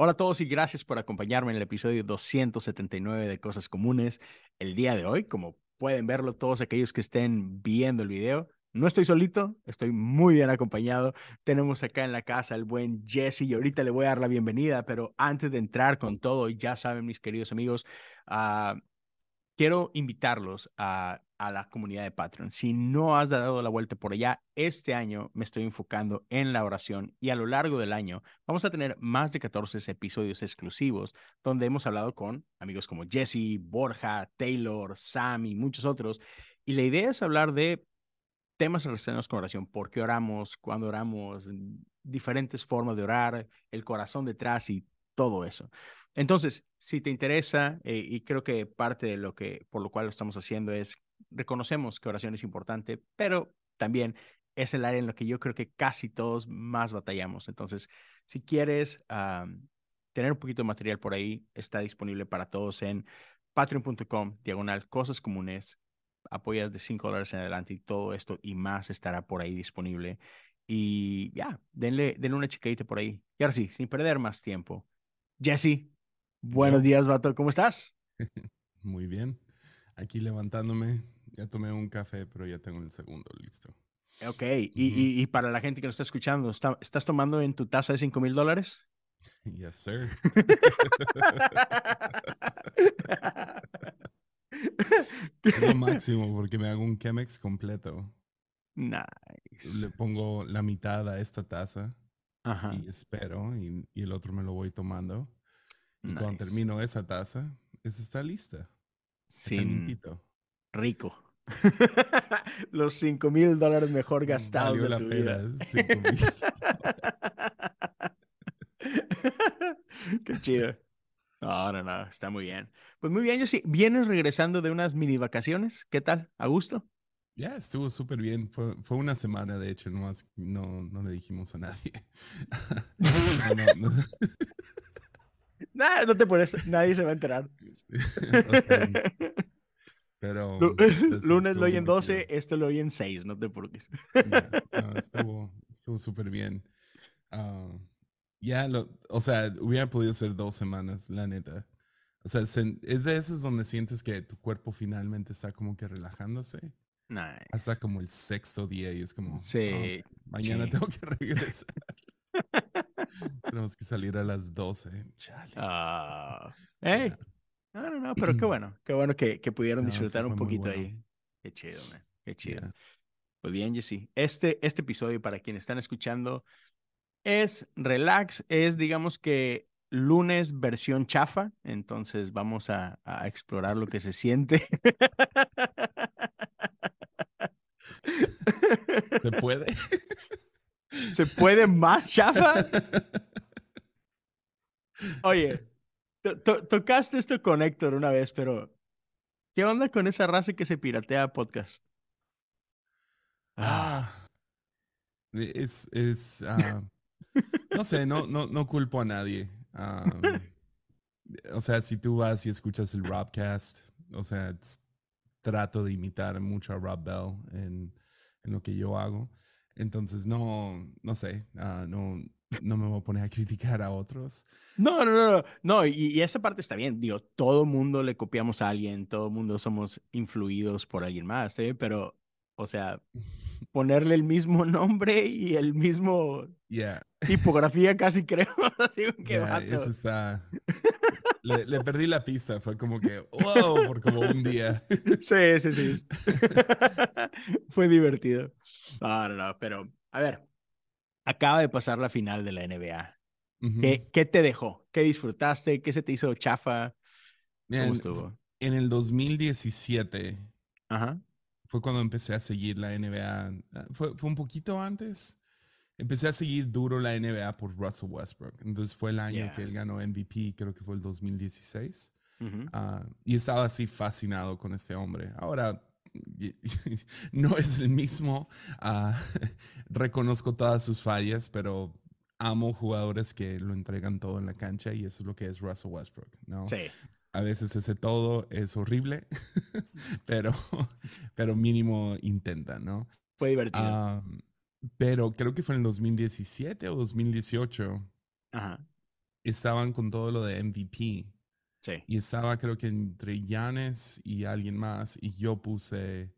Hola a todos y gracias por acompañarme en el episodio 279 de Cosas Comunes. El día de hoy, como pueden verlo todos aquellos que estén viendo el video, no estoy solito, estoy muy bien acompañado. Tenemos acá en la casa al buen Jesse y ahorita le voy a dar la bienvenida, pero antes de entrar con todo, ya saben mis queridos amigos, uh, quiero invitarlos a, la comunidad de Patreon. Si no has dado la vuelta por allá, este año me estoy enfocando en la oración y a lo largo del año vamos a tener más de 14 episodios exclusivos donde hemos hablado con amigos como Jesse, Borja, Taylor, Sam y muchos otros. Y la idea es hablar de temas relacionados con oración, por qué oramos, cuándo oramos, diferentes formas de orar, el corazón detrás y todo eso. Entonces, si te interesa, eh, y creo que parte de lo que, por lo cual lo estamos haciendo es, reconocemos que oración es importante, pero también es el área en la que yo creo que casi todos más batallamos. Entonces, si quieres tener un poquito de material por ahí, está disponible para todos en patreon.com, diagonal, cosas comunes, apoyas de 5 dólares en adelante y todo esto y más estará por ahí disponible. Y ya, denle, denle una chicadita por ahí. Y ahora sí, sin perder más tiempo. Jesse, Buenos días, vato. ¿Cómo estás? Muy bien. Aquí levantándome. Ya tomé un café, pero ya tengo el segundo listo. Ok. y, y, para la gente que nos está escuchando, ¿estás tomando en tu taza de 5 mil dólares? Yes, sir. es lo máximo porque me hago un Chemex completo. Nice. Le pongo la mitad a esta taza y espero y, y el otro me lo voy tomando. Y cuando termino esa taza, esa está lista. Sin rico. Los 5 mil dólares mejor gastados de la tu vida. Qué chido. No, no, no, está muy bien. Pues muy bien, yo sí. ¿Vienes regresando de unas mini vacaciones? ¿Qué tal? ¿A gusto? Ya, estuvo súper bien. Fue, fue, una semana, de hecho, no, no le dijimos a nadie. no, no, Nah, no te pones, nadie se va a enterar. Pero. lunes lo oyen 12, esto lo oyen 6, no te preocupes. estuvo súper bien. Ah, ya, o sea, hubiera podido ser dos semanas, la neta. O sea, es de esas donde sientes que tu cuerpo finalmente está como que relajándose. Nice. Hasta como el sexto día y es como. Sí. mañana tengo que regresar. Tenemos que salir a las 12. Ah, hey. No, no, no, pero qué bueno. Qué bueno que, que pudieron disfrutar un poquito ahí. Qué chido, man. Qué chido. Pues bien, Jesse. Este, este episodio, para quienes están escuchando, es relax. Es, digamos que, lunes versión chafa. Entonces vamos a, a explorar lo que se siente. ¿Se puede? ¿Se puede más chafa? Oye, tocaste esto con Héctor una vez, pero ¿qué onda con esa raza que se piratea podcast? Ah, es, es, ah, no sé, no, no, no culpo a nadie. o sea, si tú vas y escuchas el Robcast, o sea, trato de imitar mucho a Rob Bell en, en lo que yo hago. Entonces, no, no sé, ah, no, no me voy a poner a criticar a otros. No, no, no, no, y, esa parte está bien. Digo, todo mundo le copiamos a alguien, todo mundo somos influidos por alguien más, ¿sí? pero, o sea, ponerle el mismo nombre y el mismo tipografía casi creo. Así que eso está... Le, perdí la pista, fue como que, wow, por como un día. Sí, sí, sí. fue divertido. No, no, no, pero a ver, acaba de pasar la final de la NBA. ¿Qué, ¿Qué, te dejó? ¿Qué disfrutaste? ¿Qué se te hizo chafa? ¿Cómo estuvo? En el 2017 Ajá. fue cuando empecé a seguir la NBA. Fue, fue un poquito antes empecé a seguir duro la NBA por Russell Westbrook. Entonces fue el año que él ganó MVP, creo que fue el 2016. Ah, y estaba así fascinado con este hombre. Ahora, no es el mismo. Ah, reconozco todas sus fallas, pero amo jugadores que lo entregan todo en la cancha y eso es lo que es Russell Westbrook, ¿no? Sí. A veces ese todo es horrible, pero, pero mínimo intenta, ¿no? Fue divertido. Pero creo que fue en el 2017 o 2018. Ajá. estaban con todo lo de MVP. Sí. Y estaba creo que entre Yanes y alguien más. Y yo puse,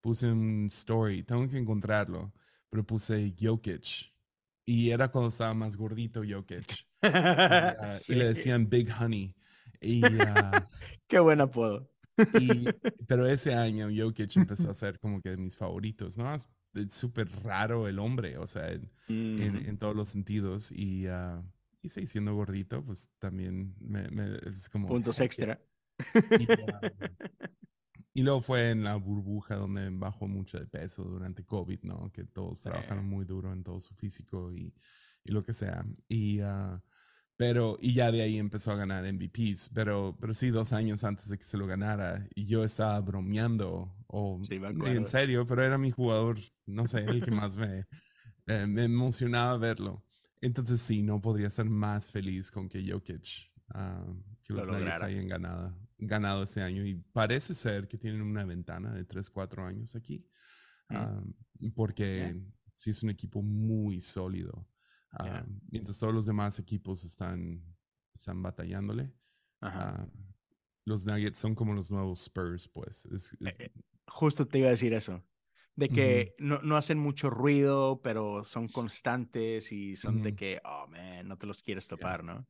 puse un story, tengo que encontrarlo, pero puse Jokic. Y era cuando estaba más gordito Jokic. y, ah, le decían Big Honey. Y, ah, Qué buen apodo. pero ese año Jokic empezó a ser como que de mis favoritos, ¿no? Es súper raro el hombre, o sea, en, en, todos los sentidos. Y, uh, y sí, siendo gordito, pues también me, es como... Puntos extra. Y, luego fue en la burbuja donde bajó mucho de peso durante COVID, ¿no? Que todos trabajaron muy duro en todo su físico y, y lo que sea. Y... Uh, pero, y ya de ahí empezó a ganar MVPs. Pero, pero sí, dos años antes de que se lo ganara. Y yo estaba bromeando, o en serio, pero era mi jugador, no sé, el que más me, eh, me emocionaba verlo. Entonces sí, no podría ser más feliz con que Jokic, uh, que los Nuggets hayan ganado, ganado ese año. Y parece ser que tienen una ventana de 3, 4 años aquí. Uh, porque sí es un equipo muy sólido. Ah, mientras todos los demás equipos están, están batallándole. Ah, los Nuggets son como los nuevos Spurs, pues. Eh, eh, justo te iba a decir eso. De que no, no, hacen mucho ruido, pero son constantes y son de que, oh, man, no te los quieres topar, ¿no?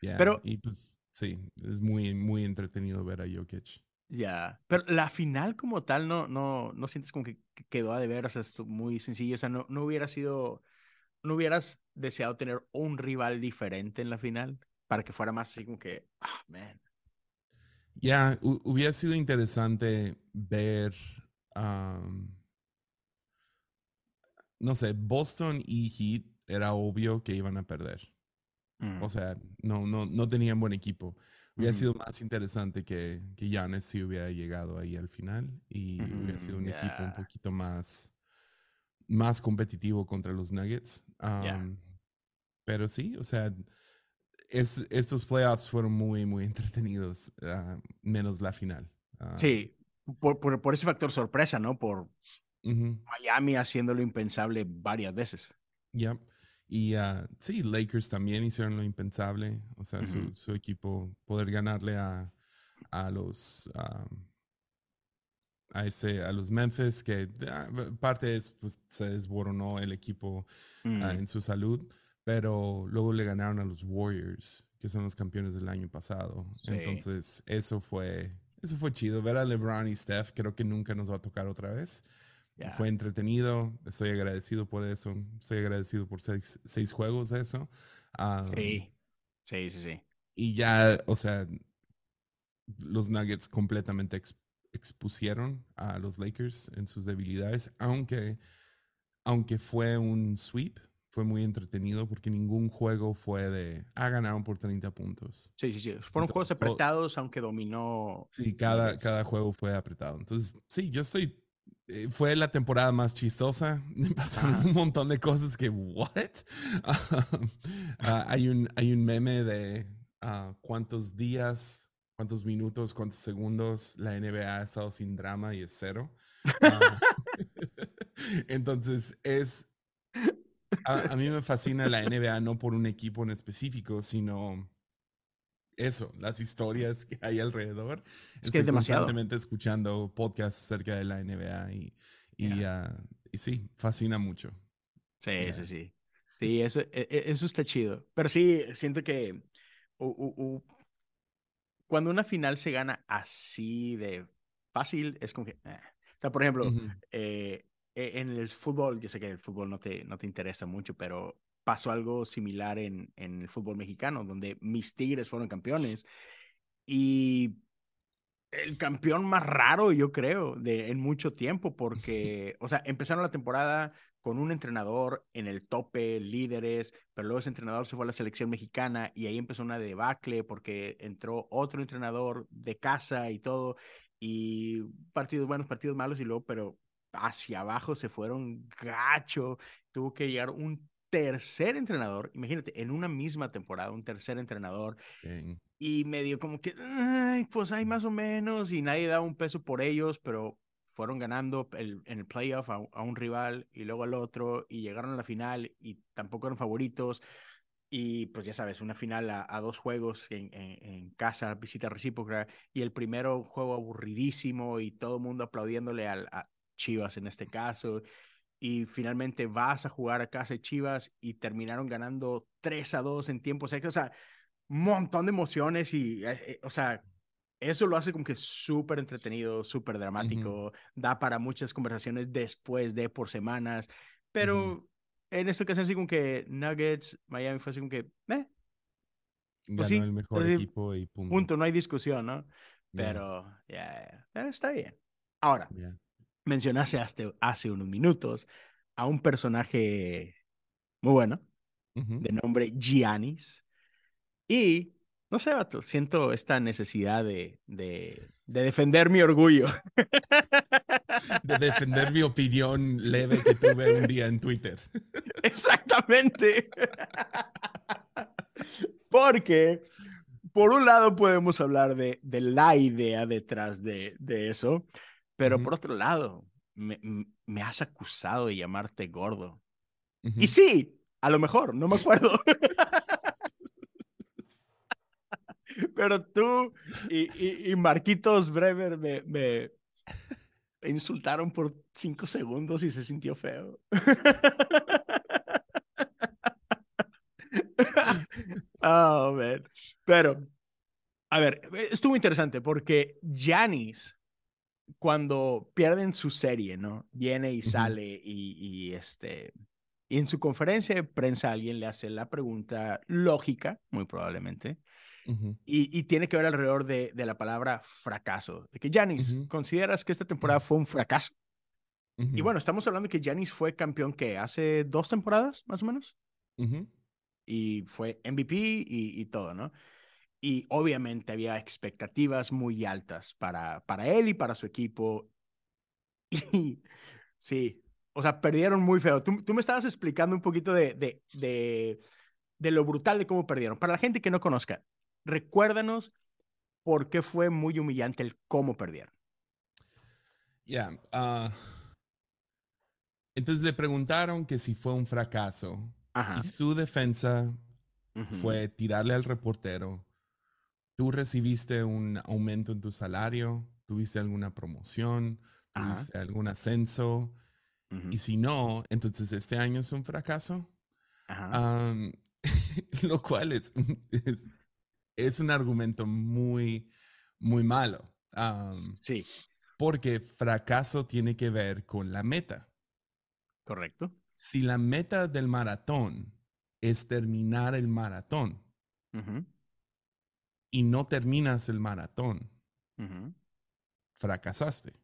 Pero, y pues sí, es muy, muy entretenido ver a Jokic. Ya, pero la final como tal no, no, no sientes como que quedó a deber, o sea, es muy sencillo, o sea, no, no hubiera sido ¿no hubieras deseado tener un rival diferente en la final? Para que fuera más así como que, ah, man. Ya, hubiera sido interesante ver, no sé, Boston y Heat era obvio que iban a perder. Mm. O sea, no, no, no tenían buen equipo. Hubiera sido más interesante que, que Giannis sí hubiera llegado ahí al final y hubiera sido un equipo un poquito más más competitivo contra los Nuggets. Pero sí, o sea, es, estos playoffs fueron muy, muy entretenidos, ah, menos la final. Ah. sí, por, por, ese factor sorpresa, ¿no? Por Miami haciendo lo impensable varias veces. Ya. Y uh, sí, Lakers también hicieron lo impensable. O sea, su, su, equipo poder ganarle a, a los a, ese, a los Memphis, que ah, parte es, pues, se desboronó el equipo ah, mm. en su salud, pero luego le ganaron a los Warriors, que son los campeones del año pasado. Entonces, eso fue, eso fue chido. Ver a LeBron y Steph, creo que nunca nos va a tocar otra vez. Fue entretenido, estoy agradecido por eso, estoy agradecido por seis, seis juegos de eso. sí, sí, sí, sí. Y ya, o sea, los Nuggets completamente expusieron a los Lakers en sus debilidades, aunque, aunque fue un sweep, fue muy entretenido porque ningún juego fue de, ah, ganaron por 30 puntos. Sí, sí, sí. Fueron juegos apretados, aunque dominó. Sí, cada, cada juego fue apretado. Entonces, sí, yo estoy eh, fue la temporada más chistosa. Pasaron un montón de cosas que, ¿what? Ah, hay, un, hay un meme de uh, cuántos días cuántos minutos, cuántos segundos la NBA ha estado sin drama y es cero. Ah, entonces, es. A, mí me fascina la NBA no por un equipo en específico, sino eso, las historias que hay alrededor. Es que constantemente escuchando podcasts acerca de la NBA y, y, ah, sí, fascina mucho. Sí, sí, sí. Sí, eso, e, e, eso está chido. Pero sí, siento que cuando una final se gana así de fácil, es como que... Eh. O sea, por ejemplo, eh, e, en el fútbol, yo sé que el fútbol no te, no te interesa mucho, pero pasó algo similar en, en el fútbol mexicano, donde mis Tigres fueron campeones y el campeón más raro, yo creo, de, en mucho tiempo, porque, o sea, empezaron la temporada con un entrenador en el tope, líderes, pero luego ese entrenador se fue a la selección mexicana y ahí empezó una debacle porque entró otro entrenador de casa y todo, y partidos buenos, partidos malos, y luego, pero hacia abajo se fueron gacho, tuvo que llegar un tercer entrenador, imagínate, en una misma temporada, un tercer entrenador, y medio como que, Ay, pues hay más o menos, y nadie da un peso por ellos, pero fueron ganando el, en el playoff a, un rival y luego al otro y llegaron a la final y tampoco eran favoritos. y pues ya sabes, una final a, dos juegos en, en, casa, visita recíproca, y el primero juego aburridísimo y todo el mundo aplaudiéndole al, a Chivas en este caso, y finalmente vas a jugar a casa de Chivas y terminaron ganando 3 a 2 en tiempo extra, o sea, montón de emociones y, eh, eh, o sea, eso lo hace como que súper entretenido, súper dramático, da para muchas conversaciones después de por semanas, pero en esta ocasión sí como que Nuggets, Miami fue así como que, eh. Pues Ganó el mejor equipo y punto. Punto, no hay discusión, ¿no? Pero, ya, está bien. Ahora, mencionaste hace, hace unos minutos a un personaje muy bueno, de nombre Giannis. Y, no sé, vato, siento esta necesidad de, de, de defender mi orgullo. de defender mi opinión leve que tuve un día en Twitter. Exactamente. Porque, por un lado, podemos hablar de, de la idea detrás de, de eso, pero por otro lado, me, me, has acusado de llamarte gordo. Y sí, a lo mejor, no me acuerdo. pero tú y, y, Marquitos Bremer me, me, insultaron por cinco segundos y se sintió feo. oh, man. Pero, a ver, estuvo interesante porque Janis, cuando pierden su serie, ¿no? Viene y sale y, este... Y en su conferencia de prensa alguien le hace la pregunta lógica, muy probablemente, y, tiene que ver alrededor de, de la palabra fracaso. De que Janis, ¿consideras que esta temporada fue un fracaso? Y bueno, estamos hablando de que Janis fue campeón que hace dos temporadas, más o menos. Y fue MVP y, y, todo, ¿no? Y obviamente había expectativas muy altas para, para él y para su equipo. Y sí, o sea, perdieron muy feo. Tú, tú me estabas explicando un poquito de, de, de, de, lo brutal de cómo perdieron. Para la gente que no conozca, recuérdanos por qué fue muy humillante el cómo perdieron. Ya. Ah, entonces le preguntaron que si fue un fracaso. Y su defensa fue tirarle al reportero. Tú recibiste un aumento en tu salario, tuviste alguna promoción, tuviste algún ascenso. Y si no, entonces este año es un fracaso. lo cual es, es un argumento muy, muy malo. sí. Porque fracaso tiene que ver con la meta. Correcto. Si la meta del maratón es terminar el maratón y no terminas el maratón, fracasaste.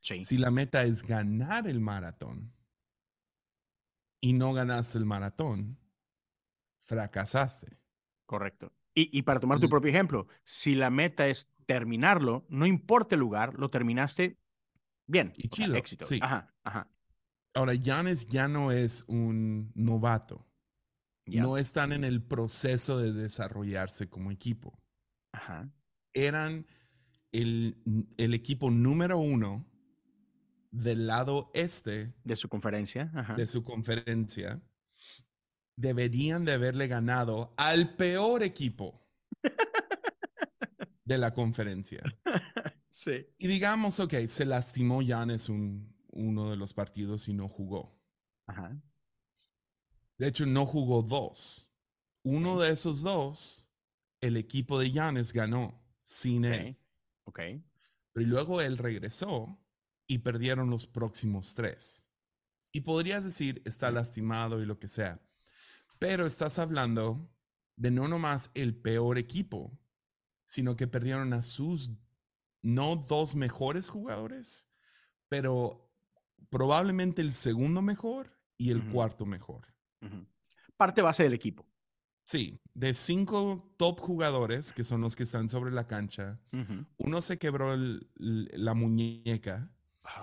sí. Si la meta es ganar el maratón y no ganas el maratón, fracasaste. Correcto. Y, para tomar tu propio ejemplo, si la meta es terminarlo, no importa el lugar, lo terminaste bien. Y chido. éxito. Sí. Ajá, ajá. Ahora, Giannis ya no es un novato. No están en el proceso de desarrollarse como equipo. Ajá. Eran el, el equipo número uno del lado este. De su conferencia. Ajá. De su conferencia deberían de haberle ganado al peor equipo de la conferencia. Sí. Y digamos, ok, se lastimó Giannis un, uno de los partidos y no jugó. Ajá. De hecho, no jugó dos. Uno de esos dos, el equipo de Giannis ganó sin él. Ok. Pero luego él regresó y perdieron los próximos tres. Y podrías decir, está lastimado y lo que sea. Pero estás hablando de no nomás el peor equipo, sino que perdieron a sus no dos mejores jugadores, pero probablemente el segundo mejor y el cuarto mejor. Parte base del equipo. Sí, de cinco top jugadores, que son los que están sobre la cancha, uno se quebró la muñeca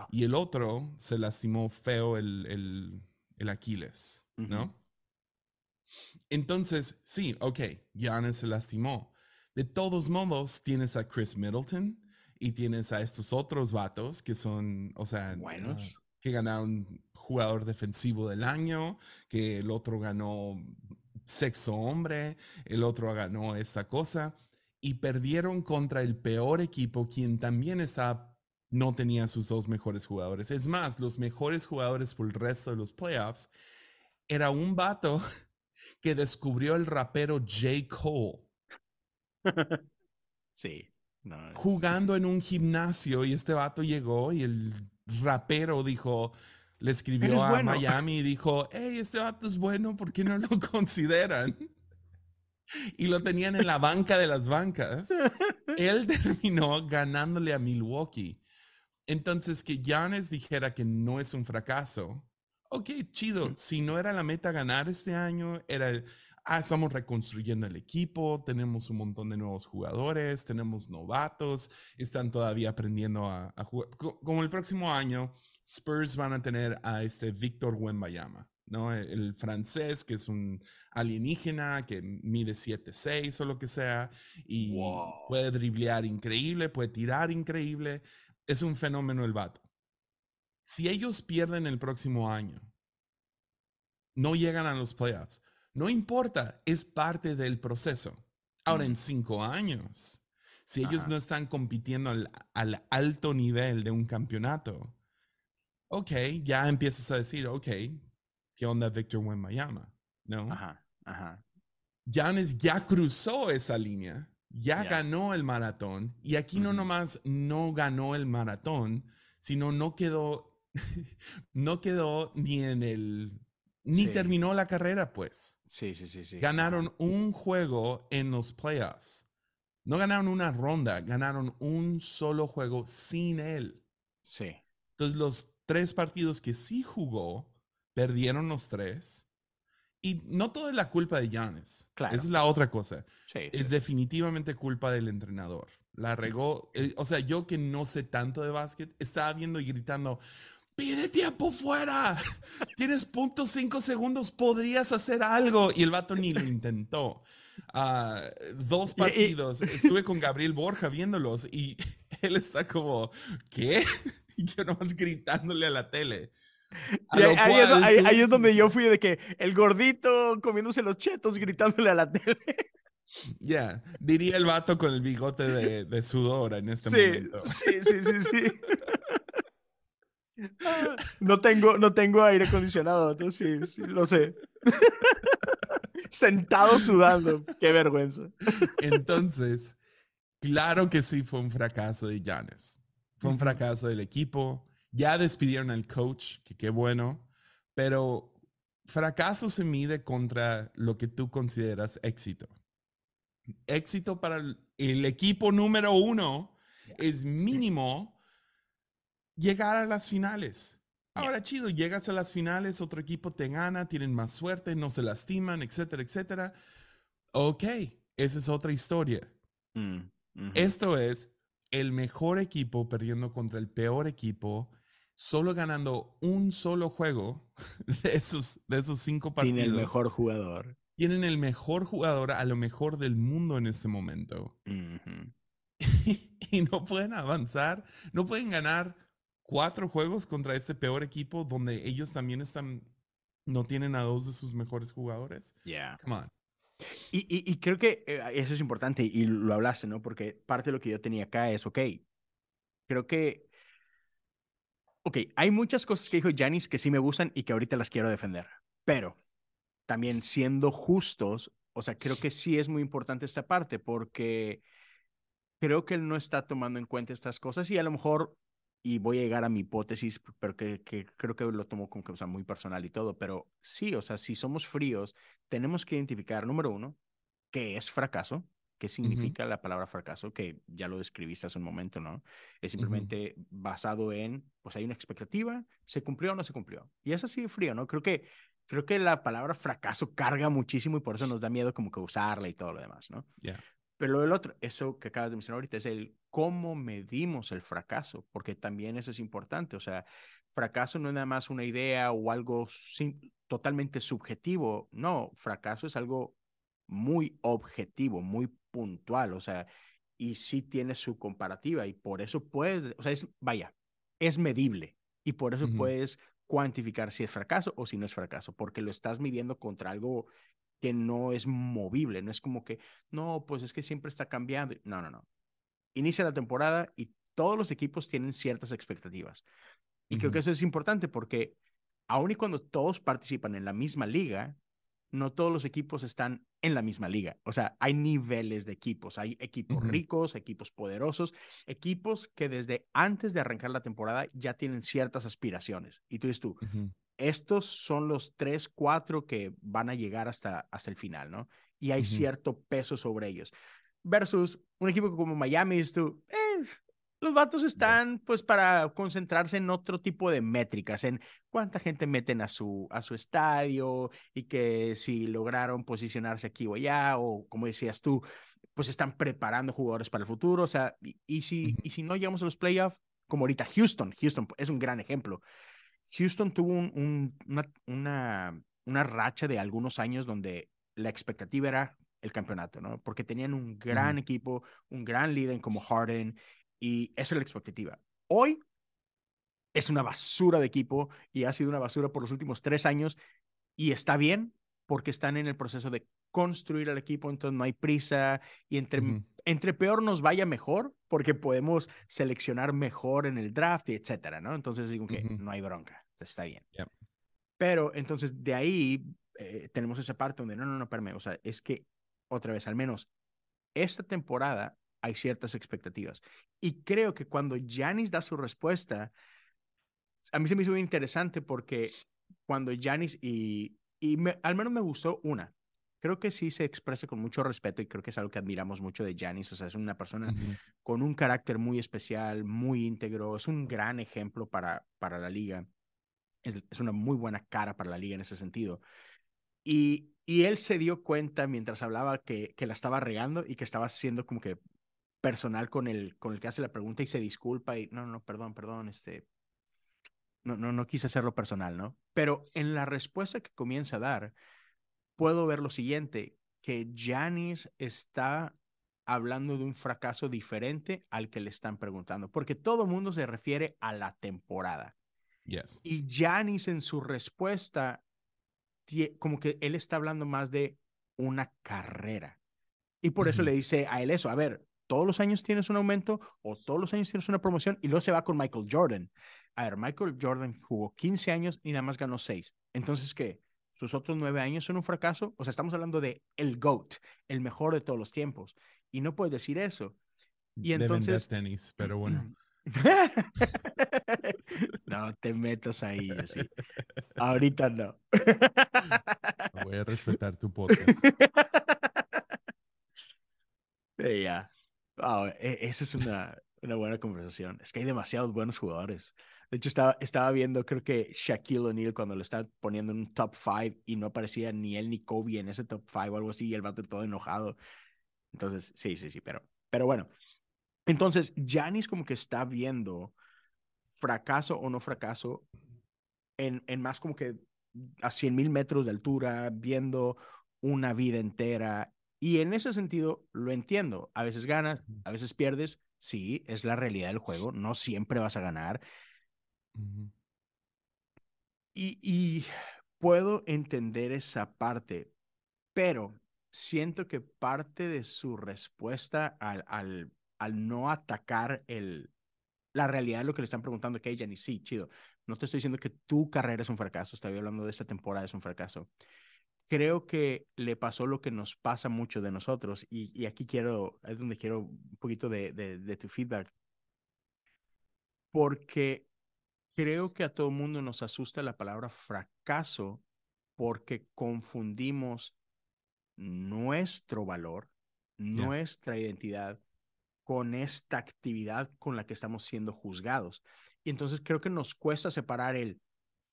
y el otro se lastimó feo el, el, Aquiles, ¿no? Entonces, sí, ok, Giannis se lastimó. De todos modos, tienes a Chris Middleton y tienes a estos otros vatos que son, o sea, buenos. Que ganaron jugador defensivo del año, que el otro ganó sexo hombre, el otro ganó esta cosa y perdieron contra el peor equipo, quien también está, no tenía sus dos mejores jugadores. Es más, los mejores jugadores por el resto de los playoffs era un vato que descubrió el rapero J. Cole. sí. Jugando en un gimnasio y este vato llegó y el rapero dijo, le escribió a Miami y dijo, hey, este vato es bueno, ¿por qué no lo consideran? y lo tenían en la banca de las bancas. Él terminó ganándole a Milwaukee. Entonces, que Giannis dijera que no es un fracaso. Ok, chido. Si no era la meta ganar este año, era, ah, estamos reconstruyendo el equipo, tenemos un montón de nuevos jugadores, tenemos novatos, están todavía aprendiendo a, a jugar. Como el próximo año, Spurs van a tener a este Víctor Wembayama, ¿no? El francés que es un alienígena que mide 7'6 o lo que sea y puede driblear increíble, puede tirar increíble. Es un fenómeno el vato. Si ellos pierden el próximo año, no llegan a los playoffs, no importa, es parte del proceso. Ahora, en cinco años, si ellos no están compitiendo al, al alto nivel de un campeonato, ok, ya empiezas a decir, ok, ¿qué onda Victor Wembanyama? ¿No? Ajá, ajá. Giannis ya cruzó esa línea, ya ganó el maratón, y aquí no nomás no ganó el maratón, sino no quedó, no quedó ni en el, ni terminó la carrera, pues. Sí, sí, sí, sí. Ganaron un juego en los playoffs. No ganaron una ronda, ganaron un solo juego sin él. Sí. Entonces los tres partidos que sí jugó, perdieron los tres. Y no todo es la culpa de Giannis. Esa es la otra cosa. es definitivamente culpa del entrenador. La regó. Eh, o sea, yo que no sé tanto de básquet, estaba viendo y gritando, pide tiempo fuera. Tienes punto cinco segundos, podrías hacer algo. Y el vato ni lo intentó. Ah, dos partidos. Estuve con Gabriel Borja viéndolos y él está como, ¿qué? y yo nomás gritándole a la tele. ahí, es, donde yo fui de que el gordito comiéndose los chetos gritándole a la tele. Ya, diría el vato con el bigote de, de sudor en este momento. Sí, sí, sí, sí. No tengo, no tengo aire acondicionado, entonces sí, sí, lo sé. Sentado sudando, qué vergüenza. Entonces, claro que sí fue un fracaso de Janes. Fue un fracaso del equipo. Ya despidieron al coach, que qué bueno. Pero fracaso se mide contra lo que tú consideras éxito. Éxito para el, equipo número uno es mínimo llegar a las finales. Ahora, chido, llegas a las finales, otro equipo te gana, tienen más suerte, no se lastiman, etcétera, etcétera. Ok, esa es otra historia. Mm, Esto es, el mejor equipo perdiendo contra el peor equipo, solo ganando un solo juego de esos, de esos cinco partidos. Tienen el mejor jugador. Tienen el mejor jugador a lo mejor del mundo en este momento. y no pueden avanzar, no pueden ganar cuatro juegos contra este peor equipo donde ellos también están, no tienen a dos de sus mejores jugadores. Yeah. Come on. Y, creo que eh, eso es importante y lo hablaste, ¿no? Porque parte de lo que yo tenía acá es, ok, creo que, ok, hay muchas cosas que dijo Janis que sí me gustan y que ahorita las quiero defender, pero también siendo justos, o sea, creo que sí es muy importante esta parte porque creo que él no está tomando en cuenta estas cosas y a lo mejor y voy a llegar a mi hipótesis, pero que, creo que lo tomo como que, muy personal y todo, pero sí, o sea, si somos fríos, tenemos que identificar, número uno, qué es fracaso, qué significa la palabra fracaso, que ya lo describiste hace un momento, ¿no? Es simplemente basado en, pues hay una expectativa, ¿se cumplió o no se cumplió? Y es así de frío, ¿no? Creo que, creo que la palabra fracaso carga muchísimo y por eso nos da miedo como que usarla y todo lo demás, ¿no? Pero lo del otro, eso que acabas de mencionar ahorita, es el cómo medimos el fracaso, porque también eso es importante. O sea, fracaso no es nada más una idea o algo totalmente subjetivo. No, fracaso es algo muy objetivo, muy puntual. O sea, y sí tiene su comparativa y por eso puedes, o sea, es, vaya, es medible y por eso puedes cuantificar si es fracaso o si no es fracaso, porque lo estás midiendo contra algo que no es movible, no es como que, no, pues es que siempre está cambiando. No, no, no. Inicia la temporada y todos los equipos tienen ciertas expectativas. Y creo que eso es importante porque aun y cuando todos participan en la misma liga, no todos los equipos están en la misma liga. O sea, hay niveles de equipos. Hay equipos ricos, equipos poderosos, equipos que desde antes de arrancar la temporada ya tienen ciertas aspiraciones. Y tú dices tú, estos son los tres, cuatro que van a llegar hasta, hasta el final, ¿no? Y hay cierto peso sobre ellos. Versus un equipo como Miami, tú, eh, los vatos están pues para concentrarse en otro tipo de métricas, en cuánta gente meten a su, a su estadio y que si lograron posicionarse aquí o allá, o como decías tú, pues están preparando jugadores para el futuro. O sea, y, si, y si no llegamos a los playoffs, como ahorita Houston, Houston es un gran ejemplo. Houston tuvo un, una, una, una racha de algunos años donde la expectativa era el campeonato, ¿no? Porque tenían un gran equipo, un gran líder como Harden y esa es la expectativa. Hoy es una basura de equipo y ha sido una basura por los últimos tres años y está bien porque están en el proceso de construir el equipo, entonces no hay prisa y entre, entre peor nos vaya mejor porque podemos seleccionar mejor en el draft y etcétera, ¿no? Entonces digo que no hay bronca, está bien. Pero entonces de ahí eh, tenemos esa parte donde no, no, no, espérame, o sea, es que otra vez, al menos esta temporada hay ciertas expectativas. Y creo que cuando Janis da su respuesta, a mí se me hizo muy interesante porque cuando Janis y, y al menos me gustó una, creo que sí se expresa con mucho respeto y creo que es algo que admiramos mucho de Janis, o sea, es una persona con un carácter muy especial, muy íntegro, es un gran ejemplo para, para la liga, es, es una muy buena cara para la liga en ese sentido. Y, y él se dio cuenta mientras hablaba que, que la estaba regando y que estaba haciendo como que personal con el, con el que hace la pregunta y se disculpa y no, no, perdón, perdón, este, no, no, no quise hacerlo personal, ¿no? Pero en la respuesta que comienza a dar, puedo ver lo siguiente, que Janis está hablando de un fracaso diferente al que le están preguntando, porque todo mundo se refiere a la temporada. Yes. Y Janis en su respuesta, como que él está hablando más de una carrera. Y por eso le dice a él eso, a ver, todos los años tienes un aumento o todos los años tienes una promoción y luego se va con Michael Jordan. A ver, Michael Jordan jugó 15 años y nada más ganó 6. Entonces, ¿qué? ¿Sus otros 9 años son un fracaso? O sea, estamos hablando de el GOAT, el mejor de todos los tiempos. Y no puedes decir eso. Y entonces... tenis, pero bueno. no te metas ahí, sí. Ahorita no. Voy a respetar tu podcast. Ya. Oh, esa es una, una buena conversación. Es que hay demasiados buenos jugadores. De hecho, estaba, estaba viendo, creo que Shaquille O'Neal cuando lo estaba poniendo en un top 5 y no aparecía ni él ni Kobe en ese top 5 o algo así, y el vato todo enojado. Entonces, sí, sí, sí, pero, pero bueno. Entonces, Janis como que está viendo fracaso o no fracaso en, en más como que a 100 mil metros de altura, viendo una vida entera y en ese sentido lo entiendo. A veces ganas, a veces pierdes. Sí, es la realidad del juego. No siempre vas a ganar. y, y puedo entender esa parte, pero siento que parte de su respuesta al, al, al no atacar el, la realidad de lo que le están preguntando, que ella ni sí, chido. No te estoy diciendo que tu carrera es un fracaso, estoy hablando de esta temporada es un fracaso creo que le pasó lo que nos pasa mucho de nosotros y, aquí quiero, es donde quiero un poquito de, de, tu feedback, porque creo que a todo mundo nos asusta la palabra fracaso porque confundimos nuestro valor, nuestra identidad con esta actividad con la que estamos siendo juzgados. Y entonces creo que nos cuesta separar el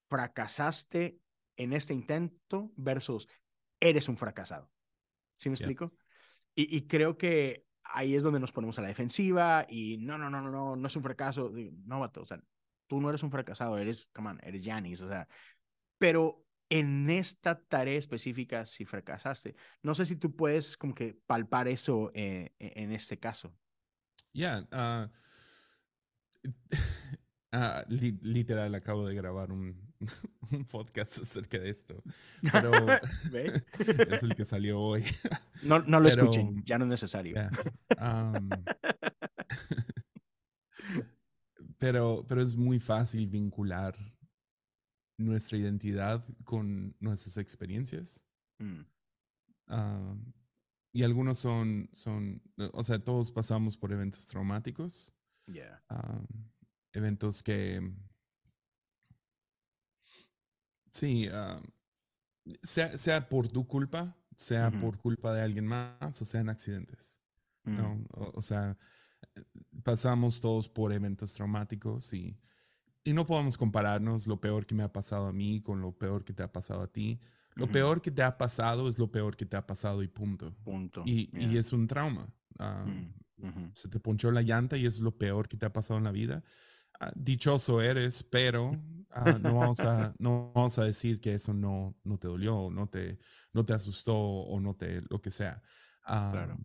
fracasaste en este intento versus eres un fracasado. ¿Sí me explico? Y, creo que ahí es donde nos ponemos a la defensiva y no, no, no, no, no, no es un fracaso. No, vato, o sea, tú no eres un fracasado, eres, come on, eres Janis, o sea, pero en esta tarea específica si fracasaste. No sé si tú puedes como que palpar eso eh, e, en este caso. Ya, ah, literal, acabo de grabar un, podcast acerca de esto. Pero es el que salió hoy. No, no lo escuchen, ya no es necesario. pero, pero es muy fácil vincular nuestra identidad con nuestras experiencias. Mm. Y algunos son, son, o sea, todos pasamos por eventos traumáticos. Yeah eventos que, sí, ah, sea, sea, por tu culpa, sea por culpa de alguien más o sean accidentes. ¿no? Mm. O, sea, pasamos todos por eventos traumáticos y, y no podemos compararnos lo peor que me ha pasado a mí con lo peor que te ha pasado a ti. Lo peor que te ha pasado es lo peor que te ha pasado y punto. punto. Y, y es un trauma. Ah, mm, se te ponchó la llanta y es lo peor que te ha pasado en la vida. Ah, dichoso eres, pero ah, no, vamos a, no vamos a decir que eso no, no te dolió, no te, no te asustó o no te, lo que sea. claro.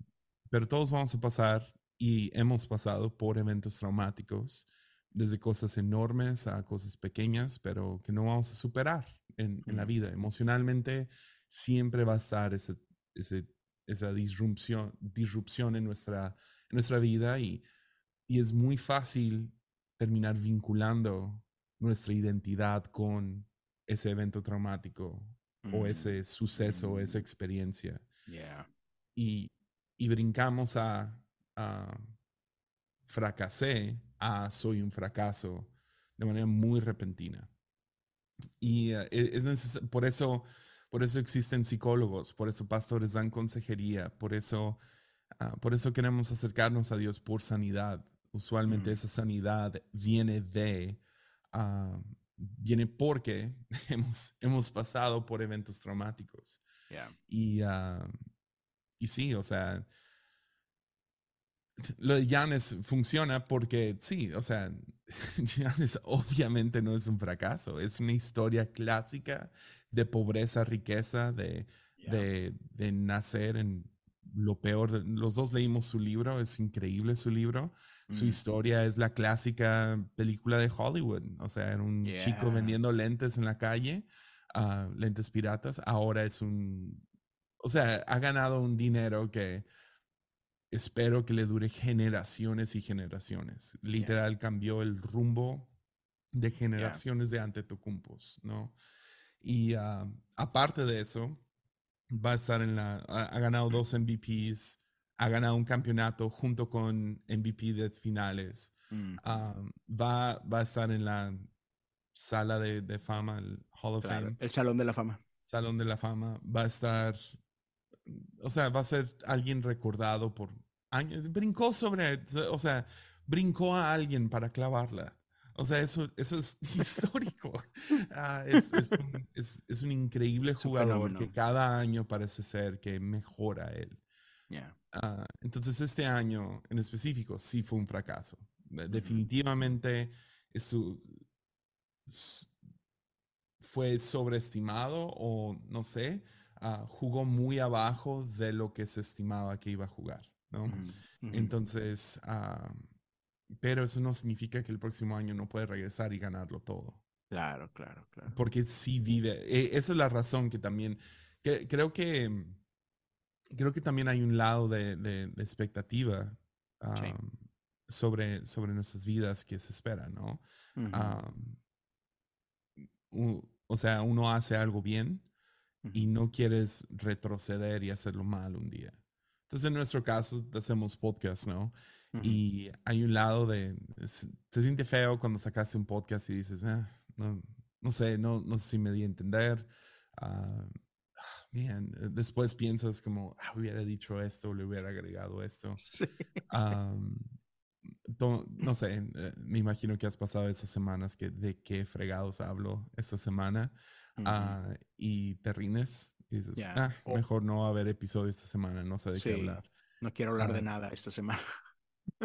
Pero todos vamos a pasar y hemos pasado por eventos traumáticos, desde cosas enormes a cosas pequeñas, pero que no vamos a superar en, en la vida. Emocionalmente siempre va a estar ese, ese, esa disrupción, disrupción en, nuestra, en nuestra vida y, y es muy fácil terminar vinculando nuestra identidad con ese evento traumático o mm, ese suceso, o esa mm. experiencia. Y, y, brincamos a, a, fracasé a soy un fracaso de manera muy repentina. Y eh, e, es por eso por eso existen psicólogos, por eso pastores dan consejería, por eso, ah, por eso queremos acercarnos a Dios por sanidad, Usualmente esa sanidad viene de, ah, viene porque hemos, hemos pasado por eventos traumáticos. Y, uh, y sí, o sea, lo de Janes funciona porque sí, o sea, Janes obviamente no es un fracaso, es una historia clásica de pobreza, riqueza, de, de, de nacer en lo peor. Los dos leímos su libro, es increíble su libro. Su historia es la clásica película de Hollywood. O sea, era un chico vendiendo lentes en la calle, ah, lentes piratas. Ahora es un. O sea, ha ganado un dinero que espero que le dure generaciones y generaciones. Literal, cambió el rumbo de generaciones de Antetocumpos, ¿no? Y ah, aparte de eso, va a estar en la. Ha, ganado dos MVPs, ha ganado un campeonato junto con MVP de finales. Mm. Ah, va, va a estar en la sala de, de fama, el Hall of Fame. El Salón de la Fama. Salón de la Fama. Va a estar. O sea, va a ser alguien recordado por años. Brincó sobre. O sea, brincó a alguien para clavarla. O sea, eso, eso es histórico. Ah, es, un, es, un, increíble jugador que cada año parece ser que mejora él. Ah, entonces, este año en específico sí fue un fracaso. Definitivamente eso fue sobreestimado o no sé, ah, jugó muy abajo de lo que se estimaba que iba a jugar. ¿no? Entonces, pero eso no significa que el próximo año no puede regresar y ganarlo todo. Claro, claro, claro. Porque sí vive. E, esa es la razón que también. Que, creo que. Creo que también hay un lado de, de, expectativa sobre, sobre nuestras vidas que se espera, ¿no? o sea, uno hace algo bien y no quieres retroceder y hacerlo mal un día. Entonces, en nuestro caso, hacemos podcast, ¿no? Y hay un lado de, se siente feo cuando sacaste un podcast y dices, ah, no, no sé, no, no sé si me di a entender. Uh, bien, después piensas como, ah, hubiera dicho esto, le hubiera agregado esto. Sí. no sé, eh, me imagino que has pasado esas semanas que de qué fregados hablo esta semana ah, y te rines y dices, ah, mejor no va a haber episodio esta semana, no sé de qué hablar. No quiero hablar de nada esta semana.